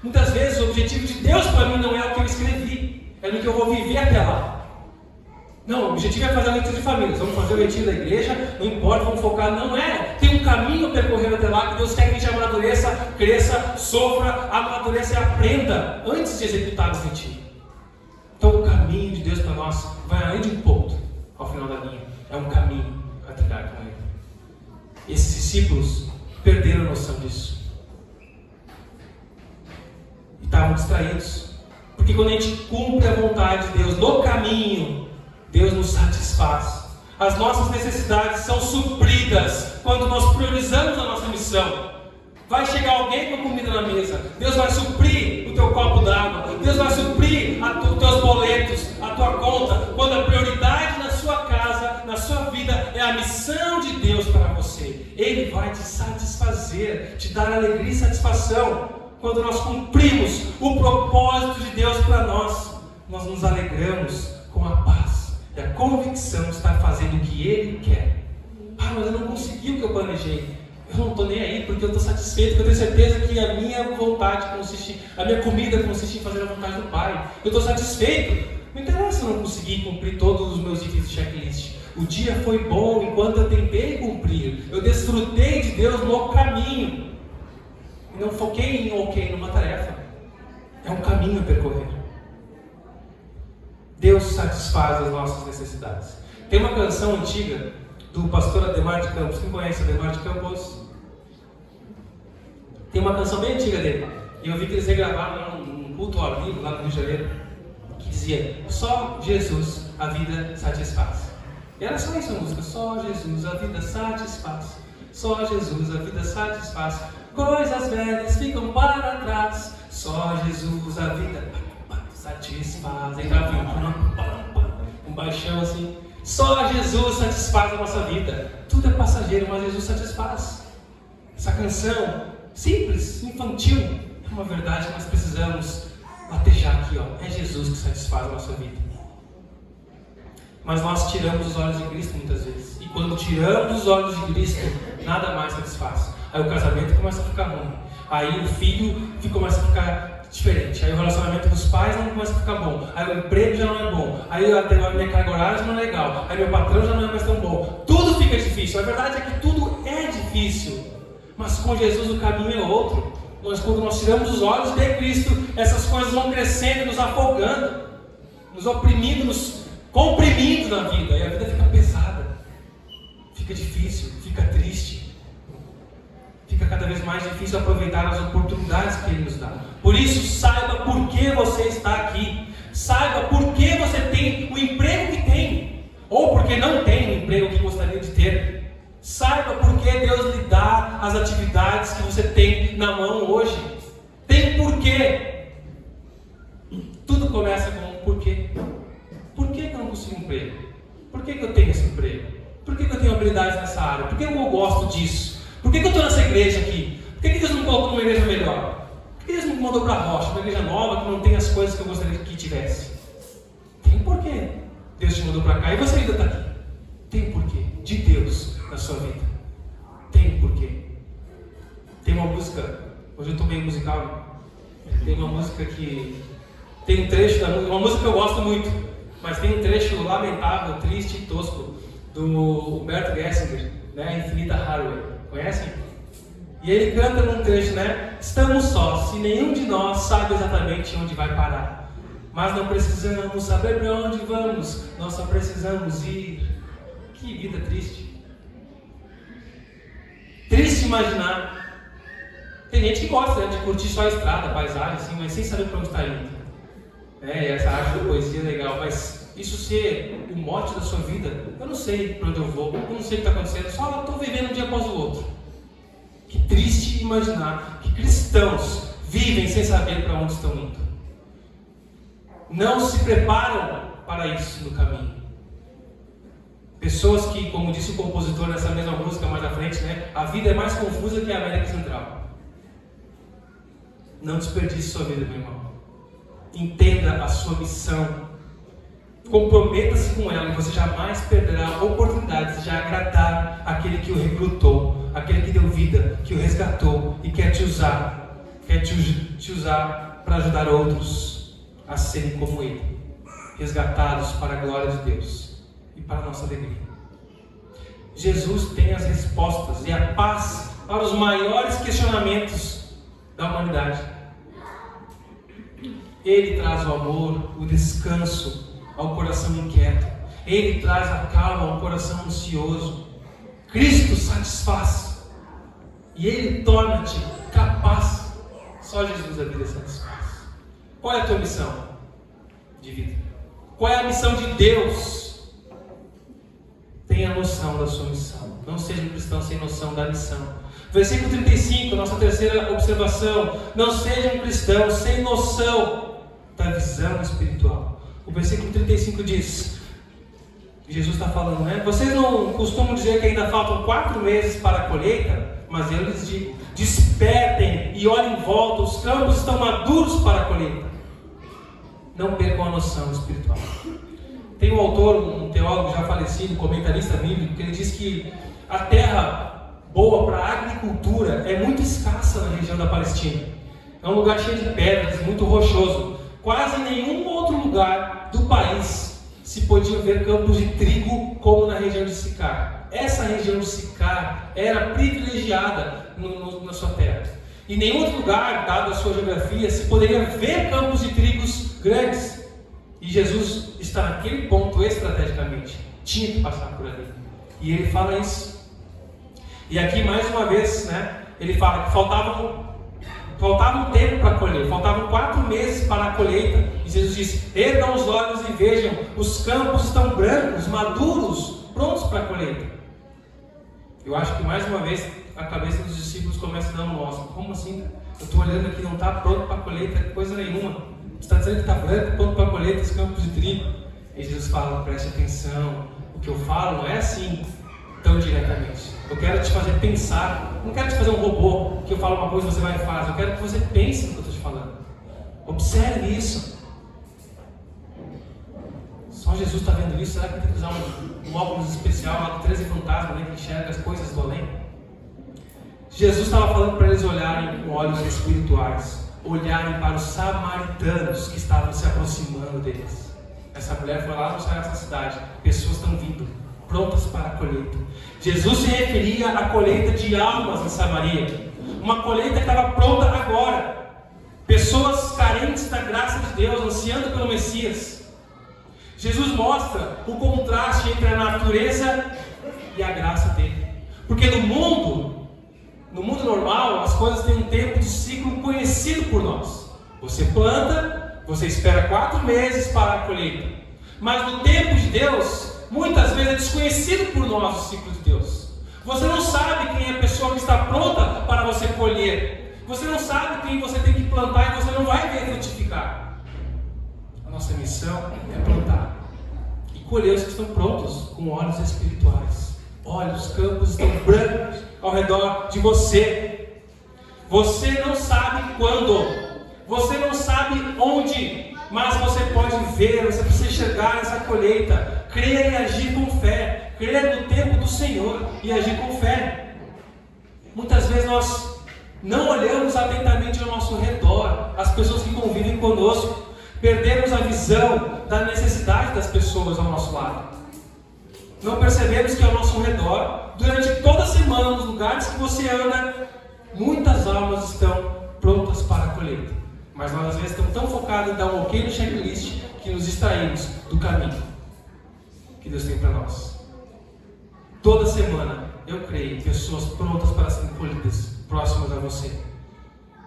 Muitas vezes o objetivo de Deus para mim não é o que eu escrevi, é no que eu vou viver até lá. Não, o objetivo é fazer a leitura de famílias. Vamos fazer o retiro da igreja, não importa, vamos focar. Não é. Tem um caminho percorrendo até lá que Deus quer que a gente amadureça, cresça, sofra, amadureça e aprenda antes de executar o retiro. Então o caminho de Deus para além de um ponto ao final da linha. É um caminho a trilhar com Ele. Esses discípulos perderam a noção disso. E estavam distraídos. Porque quando a gente cumpre a vontade de Deus no caminho, Deus nos satisfaz. As nossas necessidades são supridas quando nós priorizamos a nossa missão. Vai chegar alguém com comida na mesa. Deus vai suprir o teu copo d'água. Deus vai suprir os teus boletos, Ele vai te satisfazer, te dar alegria e satisfação. Quando nós cumprimos o propósito de Deus para nós. nós nos alegramos com a paz e a convicção de estar fazendo o que Ele quer. Ah, mas eu não consegui o que eu planejei. Eu não estou nem aí porque eu estou satisfeito, porque eu tenho certeza que a minha vontade consiste, a minha comida consiste em fazer a vontade do Pai. Eu estou satisfeito. Não interessa eu não conseguir cumprir todos os meus itens de checklist. O dia foi bom enquanto eu tentei cumprir. Eu desfrutei de Deus no caminho. E não foquei em ok numa tarefa. É um caminho a percorrer. Deus satisfaz as nossas necessidades. Tem uma canção antiga do pastor Ademar de Campos. Quem conhece Ademar de Campos? Tem uma canção bem antiga dele. E eu vi que eles regravaram num culto ao vivo lá no Rio de Janeiro. Que dizia: Só Jesus a vida satisfaz. E era só isso a música: Só Jesus a vida satisfaz. Só Jesus a vida satisfaz. Coisas velhas ficam para trás. Só Jesus a vida satisfaz. Entrava um, um baixão assim. Só Jesus satisfaz a nossa vida. Tudo é passageiro, mas Jesus satisfaz. Essa canção, simples, infantil, é uma verdade que nós precisamos latejar aqui. Ó. É Jesus que satisfaz a nossa vida. Mas nós tiramos os olhos de Cristo muitas vezes. E quando tiramos os olhos de Cristo, nada mais satisfaz. Aí o casamento começa a ficar ruim. Aí o filho começa a ficar diferente. Aí o relacionamento dos pais não começa a ficar bom. Aí o emprego já não é bom. Aí a minha carga horária já não é legal. Aí meu patrão já não é mais tão bom. Tudo fica difícil. A verdade é que tudo é difícil. Mas com Jesus o caminho é outro. Nós, quando nós tiramos os olhos de Cristo, essas coisas vão crescendo, nos afogando, nos oprimindo, nos comprimindo na vida. E a vida fica pesada, fica difícil, fica triste. Fica cada vez mais difícil aproveitar as oportunidades que Ele nos dá. Por isso, saiba por que você está aqui. Saiba por que você tem o emprego que tem. Ou porque não tem o emprego que gostaria de ter. Saiba por que Deus lhe dá as atividades que você tem na mão hoje. Tem porquê. Tudo começa com um porquê. Por que, eu não consigo um emprego? Por que, eu tenho esse emprego? Por que, eu tenho habilidade nessa área? Por que eu gosto disso? Por que, eu estou nessa igreja aqui? Por que, que Deus não colocou numa igreja melhor? Por que Deus não mandou para a rocha, uma igreja nova que não tem as coisas que eu gostaria que tivesse? Tem porquê. Deus te mandou para cá e você ainda está aqui. Tem porquê de Deus na sua vida. Tem porquê. Tem uma música, hoje eu estou meio musical, tem uma música que tem um trecho da música, uma música que eu gosto muito, mas tem um trecho lamentável, triste e tosco do Humberto Gessinger, né, Infinita Highway. Conhecem? E ele canta num trecho, né? Estamos sós, e nenhum de nós sabe exatamente onde vai parar. Mas não precisamos saber para onde vamos, nós só precisamos ir. Que vida triste. Triste imaginar. Tem gente que gosta né, de curtir só a estrada, a paisagem, assim, mas sem saber para onde está indo. É, essa arte da poesia é legal, mas isso ser o mote da sua vida, eu não sei para onde eu vou, eu não sei o que está acontecendo, só estou vivendo um dia após o outro. Que triste imaginar que cristãos vivem sem saber para onde estão indo. Não se preparam para isso no caminho. Pessoas que, como disse o compositor nessa mesma música mais à frente, né, a vida é mais confusa que a América Central. Não desperdice sua vida, meu irmão. Entenda a sua missão. Comprometa-se com ela e você jamais perderá a oportunidade de agradar aquele que o recrutou aquele que deu vida, que o resgatou e quer te usar, quer te, te usar para ajudar outros a serem como ele, resgatados para a glória de Deus e para a nossa alegria. Jesus tem as respostas e a paz para os maiores questionamentos da humanidade. Ele traz o amor, o descanso ao coração inquieto. Ele traz a calma ao coração ansioso. Cristo satisfaz. E Ele torna-te capaz. Só Jesus a vida satisfaz. Qual é a tua missão de vida? Qual é a missão de Deus? Tenha noção da sua missão. Não seja um cristão sem noção da missão. Versículo 35, nossa terceira observação. Não seja um cristão sem noção da visão espiritual. O versículo 35 diz: Jesus está falando, né? Vocês não costumam dizer que ainda faltam quatro meses para a colheita? Mas eu lhes digo: despertem e olhem em volta, os campos estão maduros para a colheita. Não percam a noção espiritual. Tem um autor, um teólogo já falecido, comentarista bíblico, que ele diz que a terra boa para a agricultura é muito escassa na região da Palestina. É um lugar cheio de pedras, muito rochoso. Quase nenhum outro lugar do país se podiam ver campos de trigo como na região de Sicar. Essa região de Sicar era privilegiada no, no, na sua terra. Em nenhum outro lugar, dado a sua geografia, se poderia ver campos de trigos grandes. E Jesus está naquele ponto estrategicamente. Tinha que passar por ali. E ele fala isso. E aqui, mais uma vez, né, ele fala que faltavam Faltava um tempo para colher, faltavam quatro meses para a colheita. E Jesus disse: Ergam os olhos e vejam, os campos estão brancos, maduros, prontos para a colheita. Eu acho que mais uma vez a cabeça dos discípulos começa a dar um nó. Como assim? Eu estou olhando aqui, não está pronto para a colheita, coisa nenhuma. Você está dizendo que está branco, pronto para a colheita, os campos de trigo. E Jesus fala: preste atenção, o que eu falo não é assim tão diretamente. Eu quero te fazer pensar. Não quero te fazer um robô que eu falo uma coisa e você vai e faz. Eu quero que você pense no que eu estou te falando. Observe isso. Só Jesus está vendo isso. Será que tem que usar um, um óculos especial do 13 fantasma, né, que enxerga as coisas do além? Jesus estava falando para eles olharem com olhos espirituais, olharem para os samaritanos que estavam se aproximando deles. Essa mulher foi lá no dessa cidade, pessoas estão vindo prontas para a colheita. Jesus se referia à colheita de almas em Samaria, uma colheita que estava pronta agora. Pessoas carentes da graça de Deus, ansiando pelo Messias. Jesus mostra o contraste entre a natureza e a graça dele. Porque no mundo, no mundo normal, as coisas têm um tempo de ciclo conhecido por nós. Você planta, você espera quatro meses para a colheita. Mas no tempo de Deus, muitas vezes é desconhecido por nós o ciclo de Deus. Você não sabe quem é a pessoa que está pronta para você colher. Você não sabe quem você tem que plantar e você não vai ver frutificar. A nossa missão é plantar e colher os que estão prontos com olhos espirituais. Olha, os campos estão brancos ao redor de você. Você não sabe quando, você não sabe onde, mas você pode ver, você precisa enxergar essa colheita crer e agir com fé, crer no tempo do Senhor e agir com fé. Muitas vezes nós não olhamos atentamente ao nosso redor, as pessoas que convivem conosco, perdemos a visão da necessidade das pessoas ao nosso lado. Não percebemos que ao nosso redor, durante toda a semana, nos lugares que você anda, muitas almas estão prontas para a colheita. Mas nós às vezes estamos tão focados em dar um ok no checklist que nos distraímos do caminho que Deus tem para nós. Toda semana, eu creio, pessoas prontas para serem colhidas, próximas a você,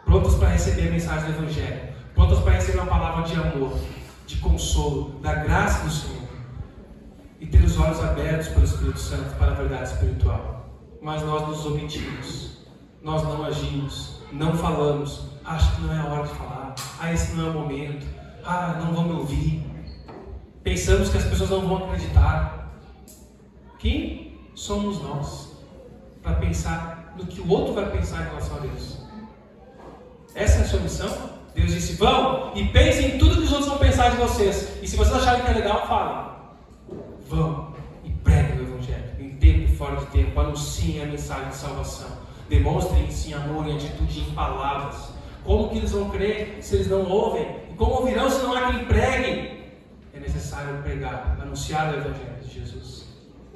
prontas para receber a mensagem do Evangelho, prontas para receber uma palavra de amor, de consolo, da graça do Senhor, e ter os olhos abertos pelo Espírito Santo para a verdade espiritual. Mas nós nos omitimos, nós não agimos, não falamos, acho que não é a hora de falar, ah, esse não é o momento, ah, não vão me ouvir. Pensamos que as pessoas não vão acreditar. Quem somos nós para pensar no que o outro vai pensar em relação a Deus? Essa é a sua missão? Deus disse: vão e pensem em tudo que os outros vão pensar de vocês. E se vocês acharem que é legal, falem. Vão e preguem o Evangelho, em tempo e fora de tempo. Anunciem a mensagem de salvação. Demonstrem amor em atitude e em palavras. Como que eles vão crer se eles não ouvem? E como ouvirão se não há quem pregue? É necessário pregar, anunciar o Evangelho de Jesus,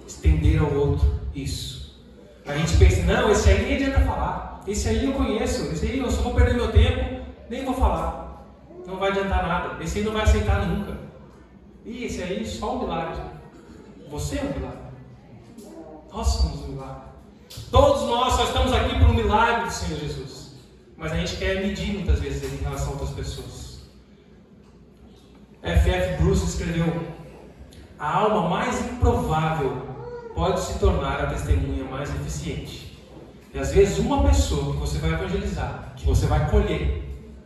estender ao outro isso. A gente pensa, não, esse aí nem adianta falar, esse aí eu conheço, esse aí eu só vou perder meu tempo, nem vou falar, não vai adiantar nada, esse aí não vai aceitar nunca. E esse aí só um milagre. Você é um milagre. Nós somos um milagre. Todos nós só estamos aqui por um milagre do Senhor Jesus. Mas a gente quer medir muitas vezes em relação a outras pessoas. F.F. Escreveu: A alma mais improvável pode se tornar a testemunha mais eficiente. E às vezes uma pessoa que você vai evangelizar, que você vai colher,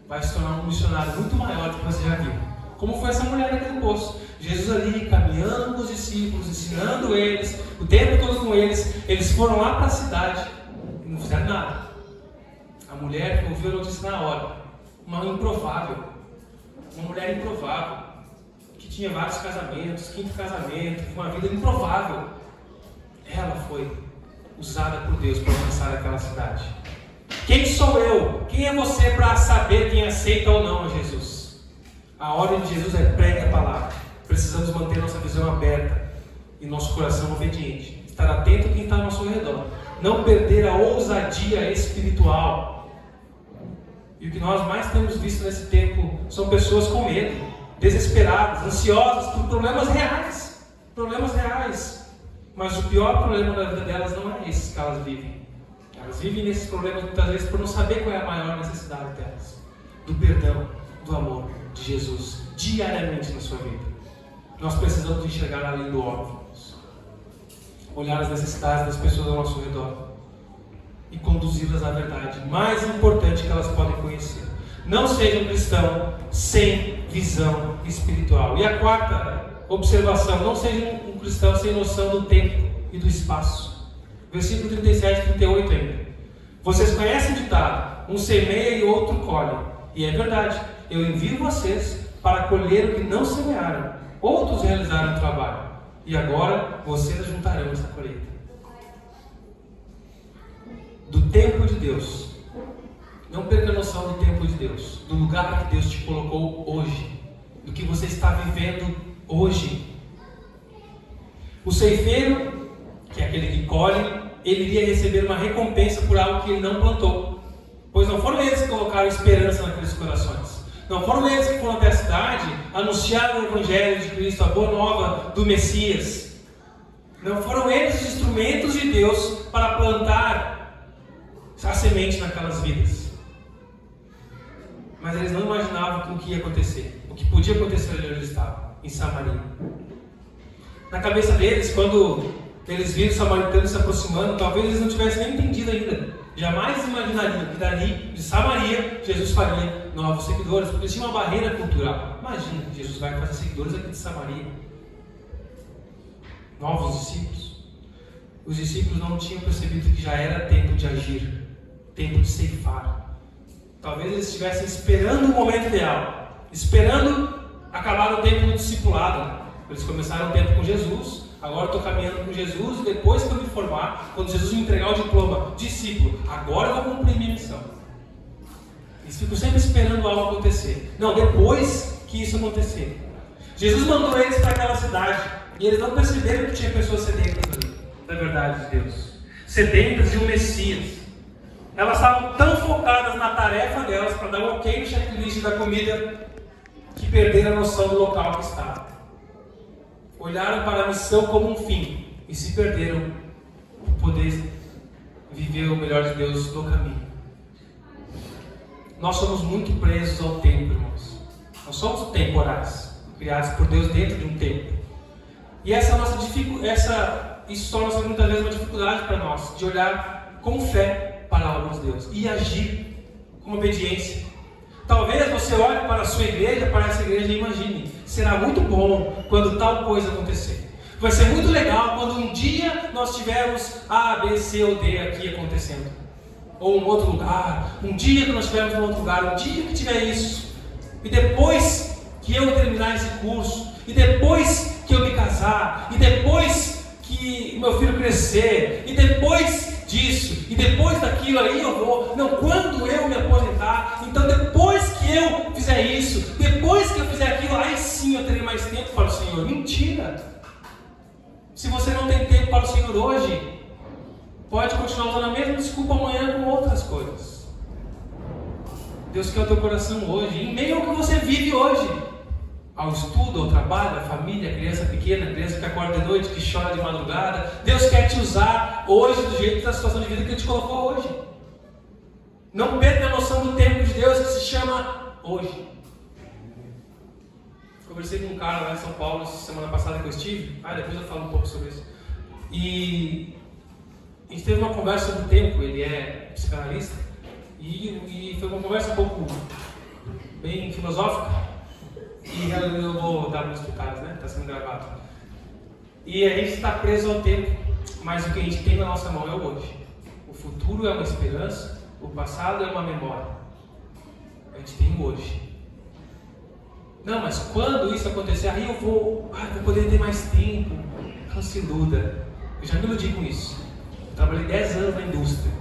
vai se tornar um missionário muito maior do que você já viu. Como foi essa mulher naquele poço. Jesus ali caminhando com os discípulos, ensinando eles, o tempo todo com eles. Eles foram lá para a cidade e não fizeram nada. A mulher ouviu a notícia na hora. Uma improvável. Uma mulher improvável tinha vários casamentos, quinto casamento, uma vida improvável. Ela foi usada por Deus para alcançar aquela cidade. Quem sou eu? Quem é você para saber quem aceita ou não a Jesus? A ordem de Jesus é pregue a palavra. Precisamos manter nossa visão aberta e nosso coração obediente. Estar atento a quem está ao nosso redor. Não perder a ousadia espiritual. E o que nós mais temos visto nesse tempo são pessoas com medo, desesperadas, ansiosas por problemas reais. Problemas reais. Mas o pior problema da vida delas não é esse que elas vivem. Elas vivem nesses problemas muitas vezes por não saber qual é a maior necessidade delas. Do perdão, do amor de Jesus, diariamente na sua vida. Nós precisamos enxergar além do óbvio. Olhar as necessidades das pessoas ao nosso redor e conduzi-las à verdade mais importante que elas podem conhecer. Não seja um cristão sem visão espiritual. E a quarta observação: não seja um cristão sem noção do tempo e do espaço. Versículo 37 e 38 ainda. Vocês conhecem o ditado: um semeia e outro colhe. E é verdade, eu envio vocês para colher o que não semearam. Outros realizaram o trabalho. E agora vocês juntarão essa colheita. Do tempo de Deus. Não perca a noção do tempo de Deus. Do lugar que Deus te colocou hoje. Do que você está vivendo hoje. O ceifeiro, que é aquele que colhe, ele iria receber uma recompensa por algo que ele não plantou. Pois não foram eles que colocaram esperança naqueles corações. Não foram eles que foram até a cidade anunciar o Evangelho de Cristo, a boa nova do Messias. Não foram eles os instrumentos de Deus para plantar a semente naquelas vidas. Mas eles não imaginavam o que ia acontecer, o que podia acontecer onde eles estavam, em Samaria. Na cabeça deles, quando eles viram os samaritanos se aproximando, talvez eles não tivessem nem entendido ainda. Jamais imaginariam que dali, de Samaria, Jesus faria novos seguidores, porque tinha uma barreira cultural. Imagina, Jesus vai fazer seguidores aqui de Samaria. Novos discípulos. Os discípulos não tinham percebido que já era tempo de agir, tempo de ceifar. Talvez eles estivessem esperando o momento ideal, esperando acabar o tempo do discipulado. Eles começaram o tempo com Jesus, agora estou caminhando com Jesus, e depois que eu me formar, quando Jesus me entregar o diploma, discípulo, agora eu vou cumprir minha missão. Eles ficam sempre esperando algo acontecer. Não, depois que isso acontecer. Jesus mandou eles para aquela cidade, e eles não perceberam que tinha pessoas sedentas ali, da verdade de Deus. Sedentas de um Messias. Elas estavam tão focadas na tarefa delas para dar um ok no checklist da comida que perderam a noção do local que estavam olharam para a missão como um fim e se perderam por poder viver o melhor de Deus no caminho. Nós somos muito presos ao tempo, irmãos. Nós somos temporais, criados por Deus dentro de um tempo. E essa nossa essa isso torna muitas vezes uma dificuldade para nós de olhar com fé para a obra de Deus e agir com obediência. Talvez você olhe para a sua igreja, para essa igreja e imagine: será muito bom quando tal coisa acontecer. Vai ser muito legal quando um dia nós tivermos A, B, C ou D aqui acontecendo. Ou um outro lugar. Um dia que nós tivermos um outro lugar. Um dia que tiver isso. E depois que eu terminar esse curso. E depois que eu me casar. E depois que meu filho crescer. E depois disso, e depois daquilo aí eu vou. Não, quando eu me aposentar, então depois que eu fizer isso, depois que eu fizer aquilo, aí sim eu terei mais tempo para o Senhor. Mentira! Se você não tem tempo para o Senhor hoje, pode continuar usando a mesma desculpa amanhã com outras coisas. Deus quer o teu coração hoje, em meio ao que você vive hoje ao estudo, ao trabalho, à família, à criança pequena, à criança que acorda de noite, que chora de madrugada. Deus quer te usar hoje do jeito da situação de vida que Ele te colocou hoje. Não perca a noção do tempo de Deus que se chama hoje. Conversei com um cara lá em São Paulo semana passada que eu estive. Ah, depois eu falo um pouco sobre isso. E a gente teve uma conversa sobre o tempo. Ele é psicanalista. E, e foi uma conversa um pouco bem filosófica. E eu vou dar meus detalhes, né? Está sendo gravado. E a gente está preso ao tempo, mas o que a gente tem na nossa mão é o hoje. O futuro é uma esperança, o passado é uma memória. A gente tem o hoje. Não, mas quando isso acontecer, aí eu vou, ah, vou poder ter mais tempo. Não se iluda. Eu já me iludi com isso. Eu trabalhei 10 anos na indústria.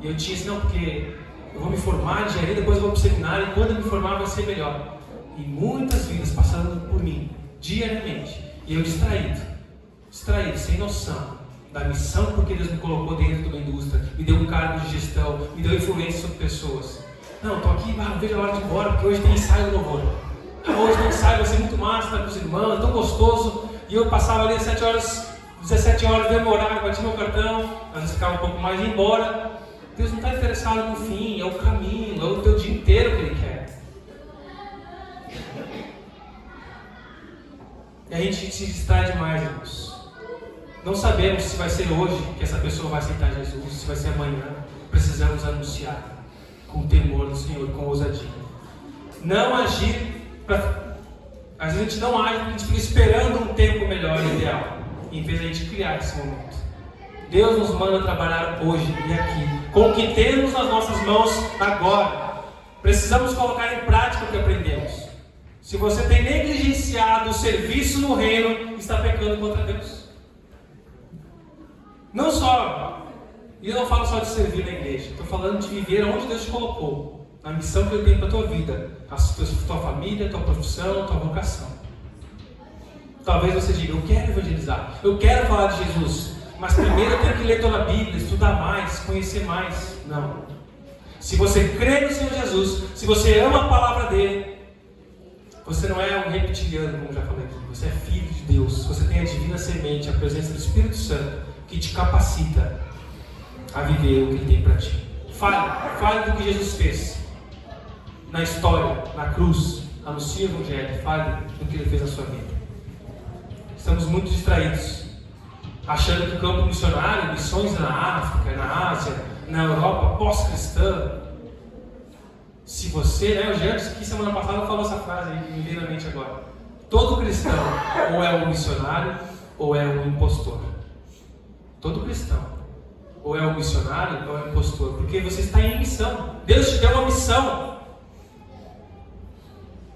E eu assim, não, porque eu vou me formar em engenharia, depois eu vou para o seminário, e quando eu me formar vai ser melhor. E muitas vidas passando por mim, diariamente. E eu distraído, distraído, sem noção da missão porque Deus me colocou dentro de uma indústria, me deu um cargo de gestão, me deu influência sobre pessoas. Não, estou aqui, ah, não vejo a hora de ir embora, porque hoje tem ensaio do louvor. Ah, hoje tem ensaio, vai ser muito massa, estar com os irmãos, tão gostoso. E eu passava ali às 7 horas, 17 horas, deu meu horário, bati meu cartão, às vezes ficava um pouco mais e ia embora. Deus não está interessado no fim, é o caminho, E a gente se distrai demais, irmãos. Não sabemos se vai ser hoje que essa pessoa vai aceitar Jesus, se vai ser amanhã. Precisamos anunciar com temor do Senhor, com ousadia. Não agir para. Às vezes a gente não age a gente fica esperando um tempo melhor ideal, em vez de a gente criar esse momento. Deus nos manda trabalhar hoje e aqui, com o que temos nas nossas mãos agora. Precisamos colocar em prática o que aprendemos. Se você tem negligenciado o serviço no reino, está pecando contra Deus. Não só, e eu não falo só de servir na igreja, estou falando de viver onde Deus te colocou, na missão que Ele tem para a tua vida, a tua família, a tua profissão, a tua vocação. Talvez você diga, eu quero evangelizar, eu quero falar de Jesus, mas primeiro eu tenho que ler toda a Bíblia, estudar mais, conhecer mais. Não. Se você crê no Senhor Jesus, se você ama a palavra dele, você não é um reptiliano, como já falei aqui. Você é filho de Deus. Você tem a divina semente, a presença do Espírito Santo, que te capacita a viver o que Ele tem para ti. Fale, fale do que Jesus fez na história, na cruz. Anuncie o Evangelho. Fale do que Ele fez na sua vida. Estamos muito distraídos, achando que o campo missionário, missões na África, na Ásia, na Europa pós-cristã, se você, né, o James que semana passada falou essa frase aí, me veio na mente agora. Todo cristão ou é um missionário ou é um impostor. Todo cristão ou é um missionário ou é um impostor, porque você está em missão. Deus te deu uma missão.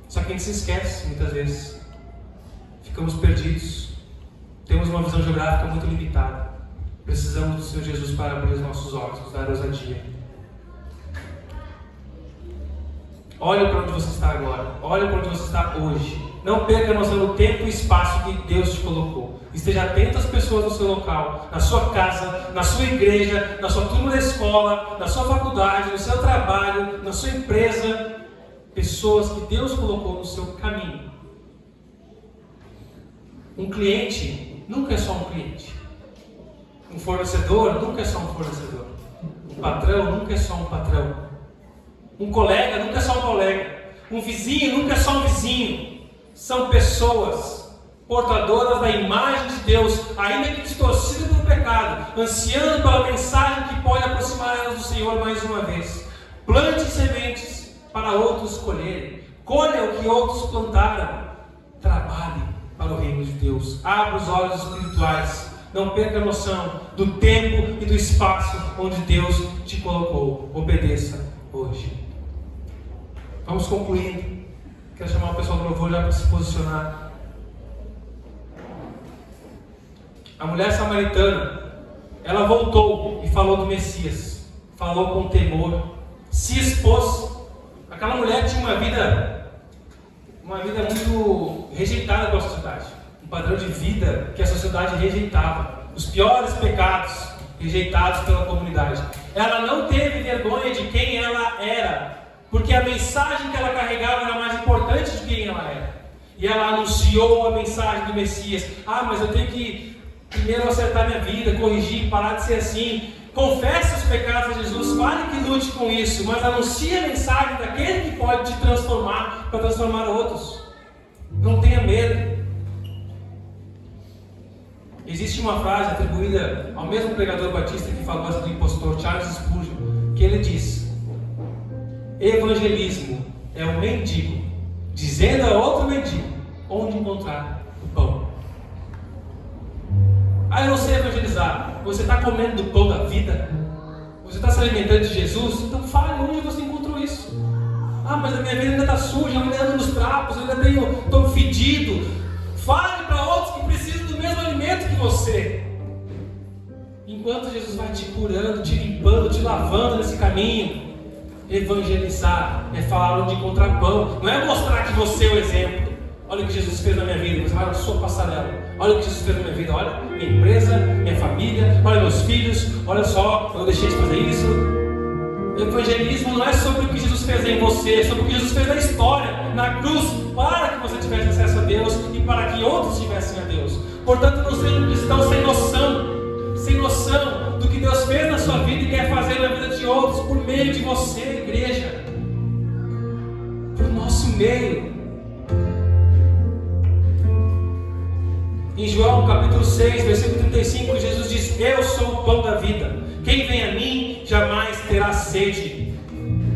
Só que a gente se esquece muitas vezes. Ficamos perdidos. Temos uma visão geográfica muito limitada. Precisamos do Senhor Jesus para abrir os nossos olhos, nos dar ousadia. Olha para onde você está agora. Olha para onde você está hoje. Não perca a noção do tempo e espaço que Deus te colocou. Esteja atento às pessoas no seu local, na sua casa, na sua igreja, na sua turma da escola, na sua faculdade, no seu trabalho, na sua empresa. Pessoas que Deus colocou no seu caminho. Um cliente nunca é só um cliente. Um fornecedor nunca é só um fornecedor. Um patrão nunca é só um patrão. Um colega nunca é só um colega. Um vizinho nunca é só um vizinho. São pessoas portadoras da imagem de Deus, ainda que distorcidas pelo pecado, ansiando pela mensagem que pode aproximar elas do Senhor mais uma vez. Plante sementes para outros colherem. Colha o que outros plantaram. Trabalhe para o reino de Deus. Abra os olhos espirituais. Não perca a noção do tempo e do espaço onde Deus te colocou. Obedeça hoje. Vamos concluindo. Quero chamar o pessoal do louvor já para se posicionar. A mulher samaritana, ela voltou e falou do Messias. Falou com temor. Se expôs. Aquela mulher tinha uma vida, uma vida muito rejeitada pela sociedade. Um padrão de vida que a sociedade rejeitava. Os piores pecados rejeitados pela comunidade. Ela não teve vergonha de quem ela era porque a mensagem que ela carregava era mais importante de quem ela era. E ela anunciou a mensagem do Messias. Ah, mas eu tenho que primeiro acertar minha vida, corrigir, parar de ser assim. Confesse os pecados a Jesus, fale que lute com isso, mas anuncie a mensagem daquele que pode te transformar para transformar outros. Não tenha medo. Existe uma frase atribuída ao mesmo pregador batista que falou do impostor, Charles Spurgeon, que ele diz: Evangelismo é um mendigo dizendo a outro mendigo onde encontrar o pão. Ah, eu não sei evangelizar. Você está comendo do pão da vida? Você está se alimentando de Jesus? Então fale onde você encontrou isso. Ah, mas a minha vida ainda está suja, eu ainda ando nos trapos, eu ainda tenho, estou fedido. Fale para outros que precisam do mesmo alimento que você. Enquanto Jesus vai te curando, te limpando, te lavando nesse caminho, evangelizar é falar onde encontrar não é mostrar que você é o exemplo. Olha o que Jesus fez na minha vida, você vai na sua passarela. Olha o que Jesus fez na minha vida, olha minha empresa, minha família, olha meus filhos, olha só, eu deixei de fazer isso. Evangelismo não é sobre o que Jesus fez em você, é sobre o que Jesus fez na história, na cruz, para que você tivesse acesso a Deus e para que outros tivessem a Deus. Portanto, não sejam cristãos sem noção, sem noção do que Deus fez na sua vida e quer fazer na vida de outros por meio de você, igreja, por nosso meio. Em João capítulo 6, versículo 35, Jesus diz: Eu sou o pão da vida. Quem vem a mim jamais terá sede,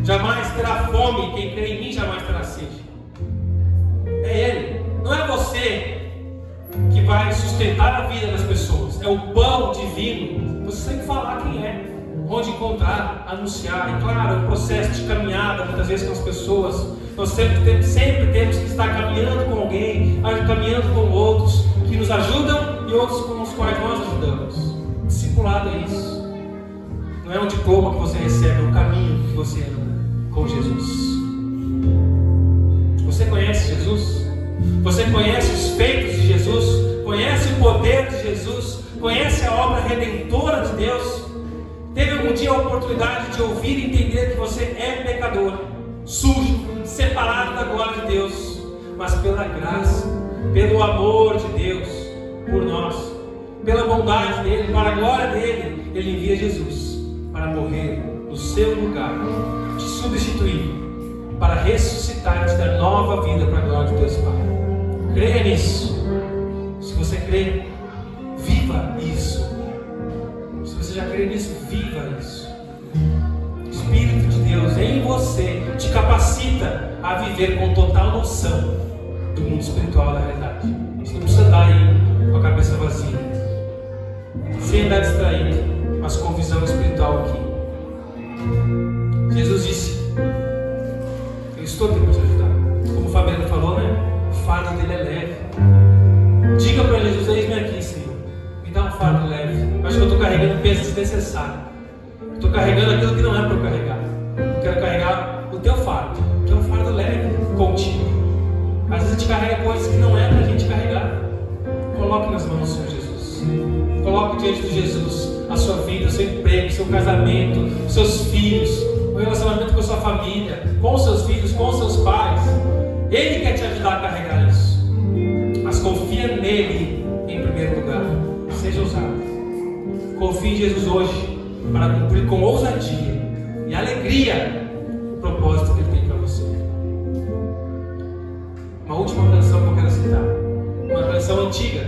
jamais terá fome. Quem crê em mim jamais terá sede. É Ele, não é você que vai sustentar a vida das pessoas. É o pão divino. Você tem que falar quem é, onde encontrar, anunciar. E claro, um processo de caminhada muitas vezes com as pessoas. Nós sempre temos, sempre temos que estar caminhando com alguém, caminhando com outros que nos ajudam e outros com os quais nós ajudamos. Discipulado é isso. Não é um diploma que você recebe, é um caminho que você anda com Jesus. Você conhece Jesus? Você conhece os feitos de Jesus? Conhece o poder de Jesus? Conhece a obra redentora de Deus? Teve algum dia a oportunidade de ouvir e entender que você é pecador, sujo, separado da glória de Deus, mas pela graça pelo amor de Deus por nós, pela bondade dele, para a glória dele, ele envia Jesus para morrer no seu lugar, te substituir, para ressuscitar e te dar nova vida para a glória de Deus Pai. Creia nisso. Se você crê, você te capacita a viver com total noção do mundo espiritual da realidade. Você não precisa andar aí com a cabeça vazia, sem andar distraído, mas com visão espiritual aqui. Jesus disse: Eu estou aqui para te ajudar. Como o Fabiano falou, né? O fardo dele é leve. Diga para Jesus: Eis-me aqui, Senhor. Me dá um fardo leve. Acho que eu estou carregando peso desnecessário. Estou carregando aquilo que não é para eu carregar. Eu quero carregar o teu fardo, que é um fardo leve, contigo. Às vezes a gente carrega coisas que não é para a gente carregar. Coloque nas mãos do Senhor Jesus. Coloque diante de Jesus a sua vida, o seu emprego, o seu casamento, os seus filhos, o relacionamento com a sua família, com os seus filhos, com os seus pais. Ele quer te ajudar a carregar isso. Mas confia nele em primeiro lugar. Seja ousado. Confie em Jesus hoje para cumprir com ousadia alegria o propósito que ele tem para você. Uma última canção que eu quero citar. Uma canção antiga,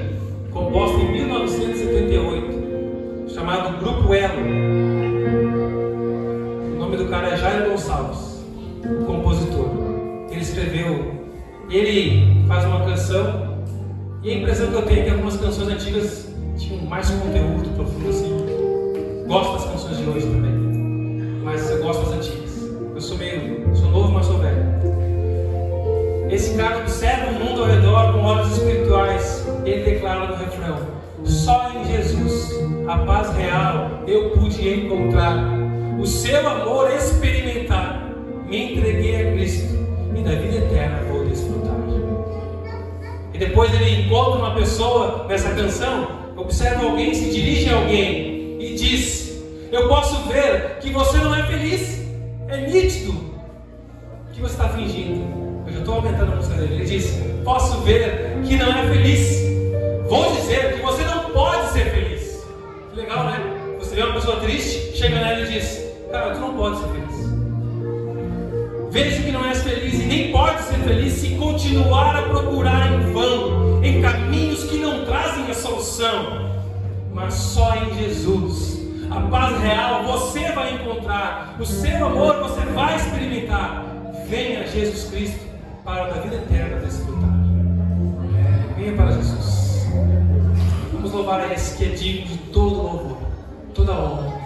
composta em 1978, chamado Grupo Elo. O nome do cara é Jairo Gonçalves, o compositor. Ele escreveu, ele faz uma canção, e a impressão que eu tenho é que algumas canções antigas tinham mais conteúdo profundo assim. Pude encontrar. O seu amor experimentar. Me entreguei a Cristo e da vida eterna vou desfrutar. E depois ele encontra uma pessoa nessa canção, observa alguém, se dirige a alguém e diz: Eu posso ver que você não é feliz. É nítido feliz se continuar a procurar em vão, em caminhos que não trazem a solução, mas só em Jesus. A paz real você vai encontrar, o seu amor você vai experimentar. Venha Jesus Cristo para a vida eterna desfrutar. Venha para Jesus. Vamos louvar a esse que é digno de todo louvor, toda honra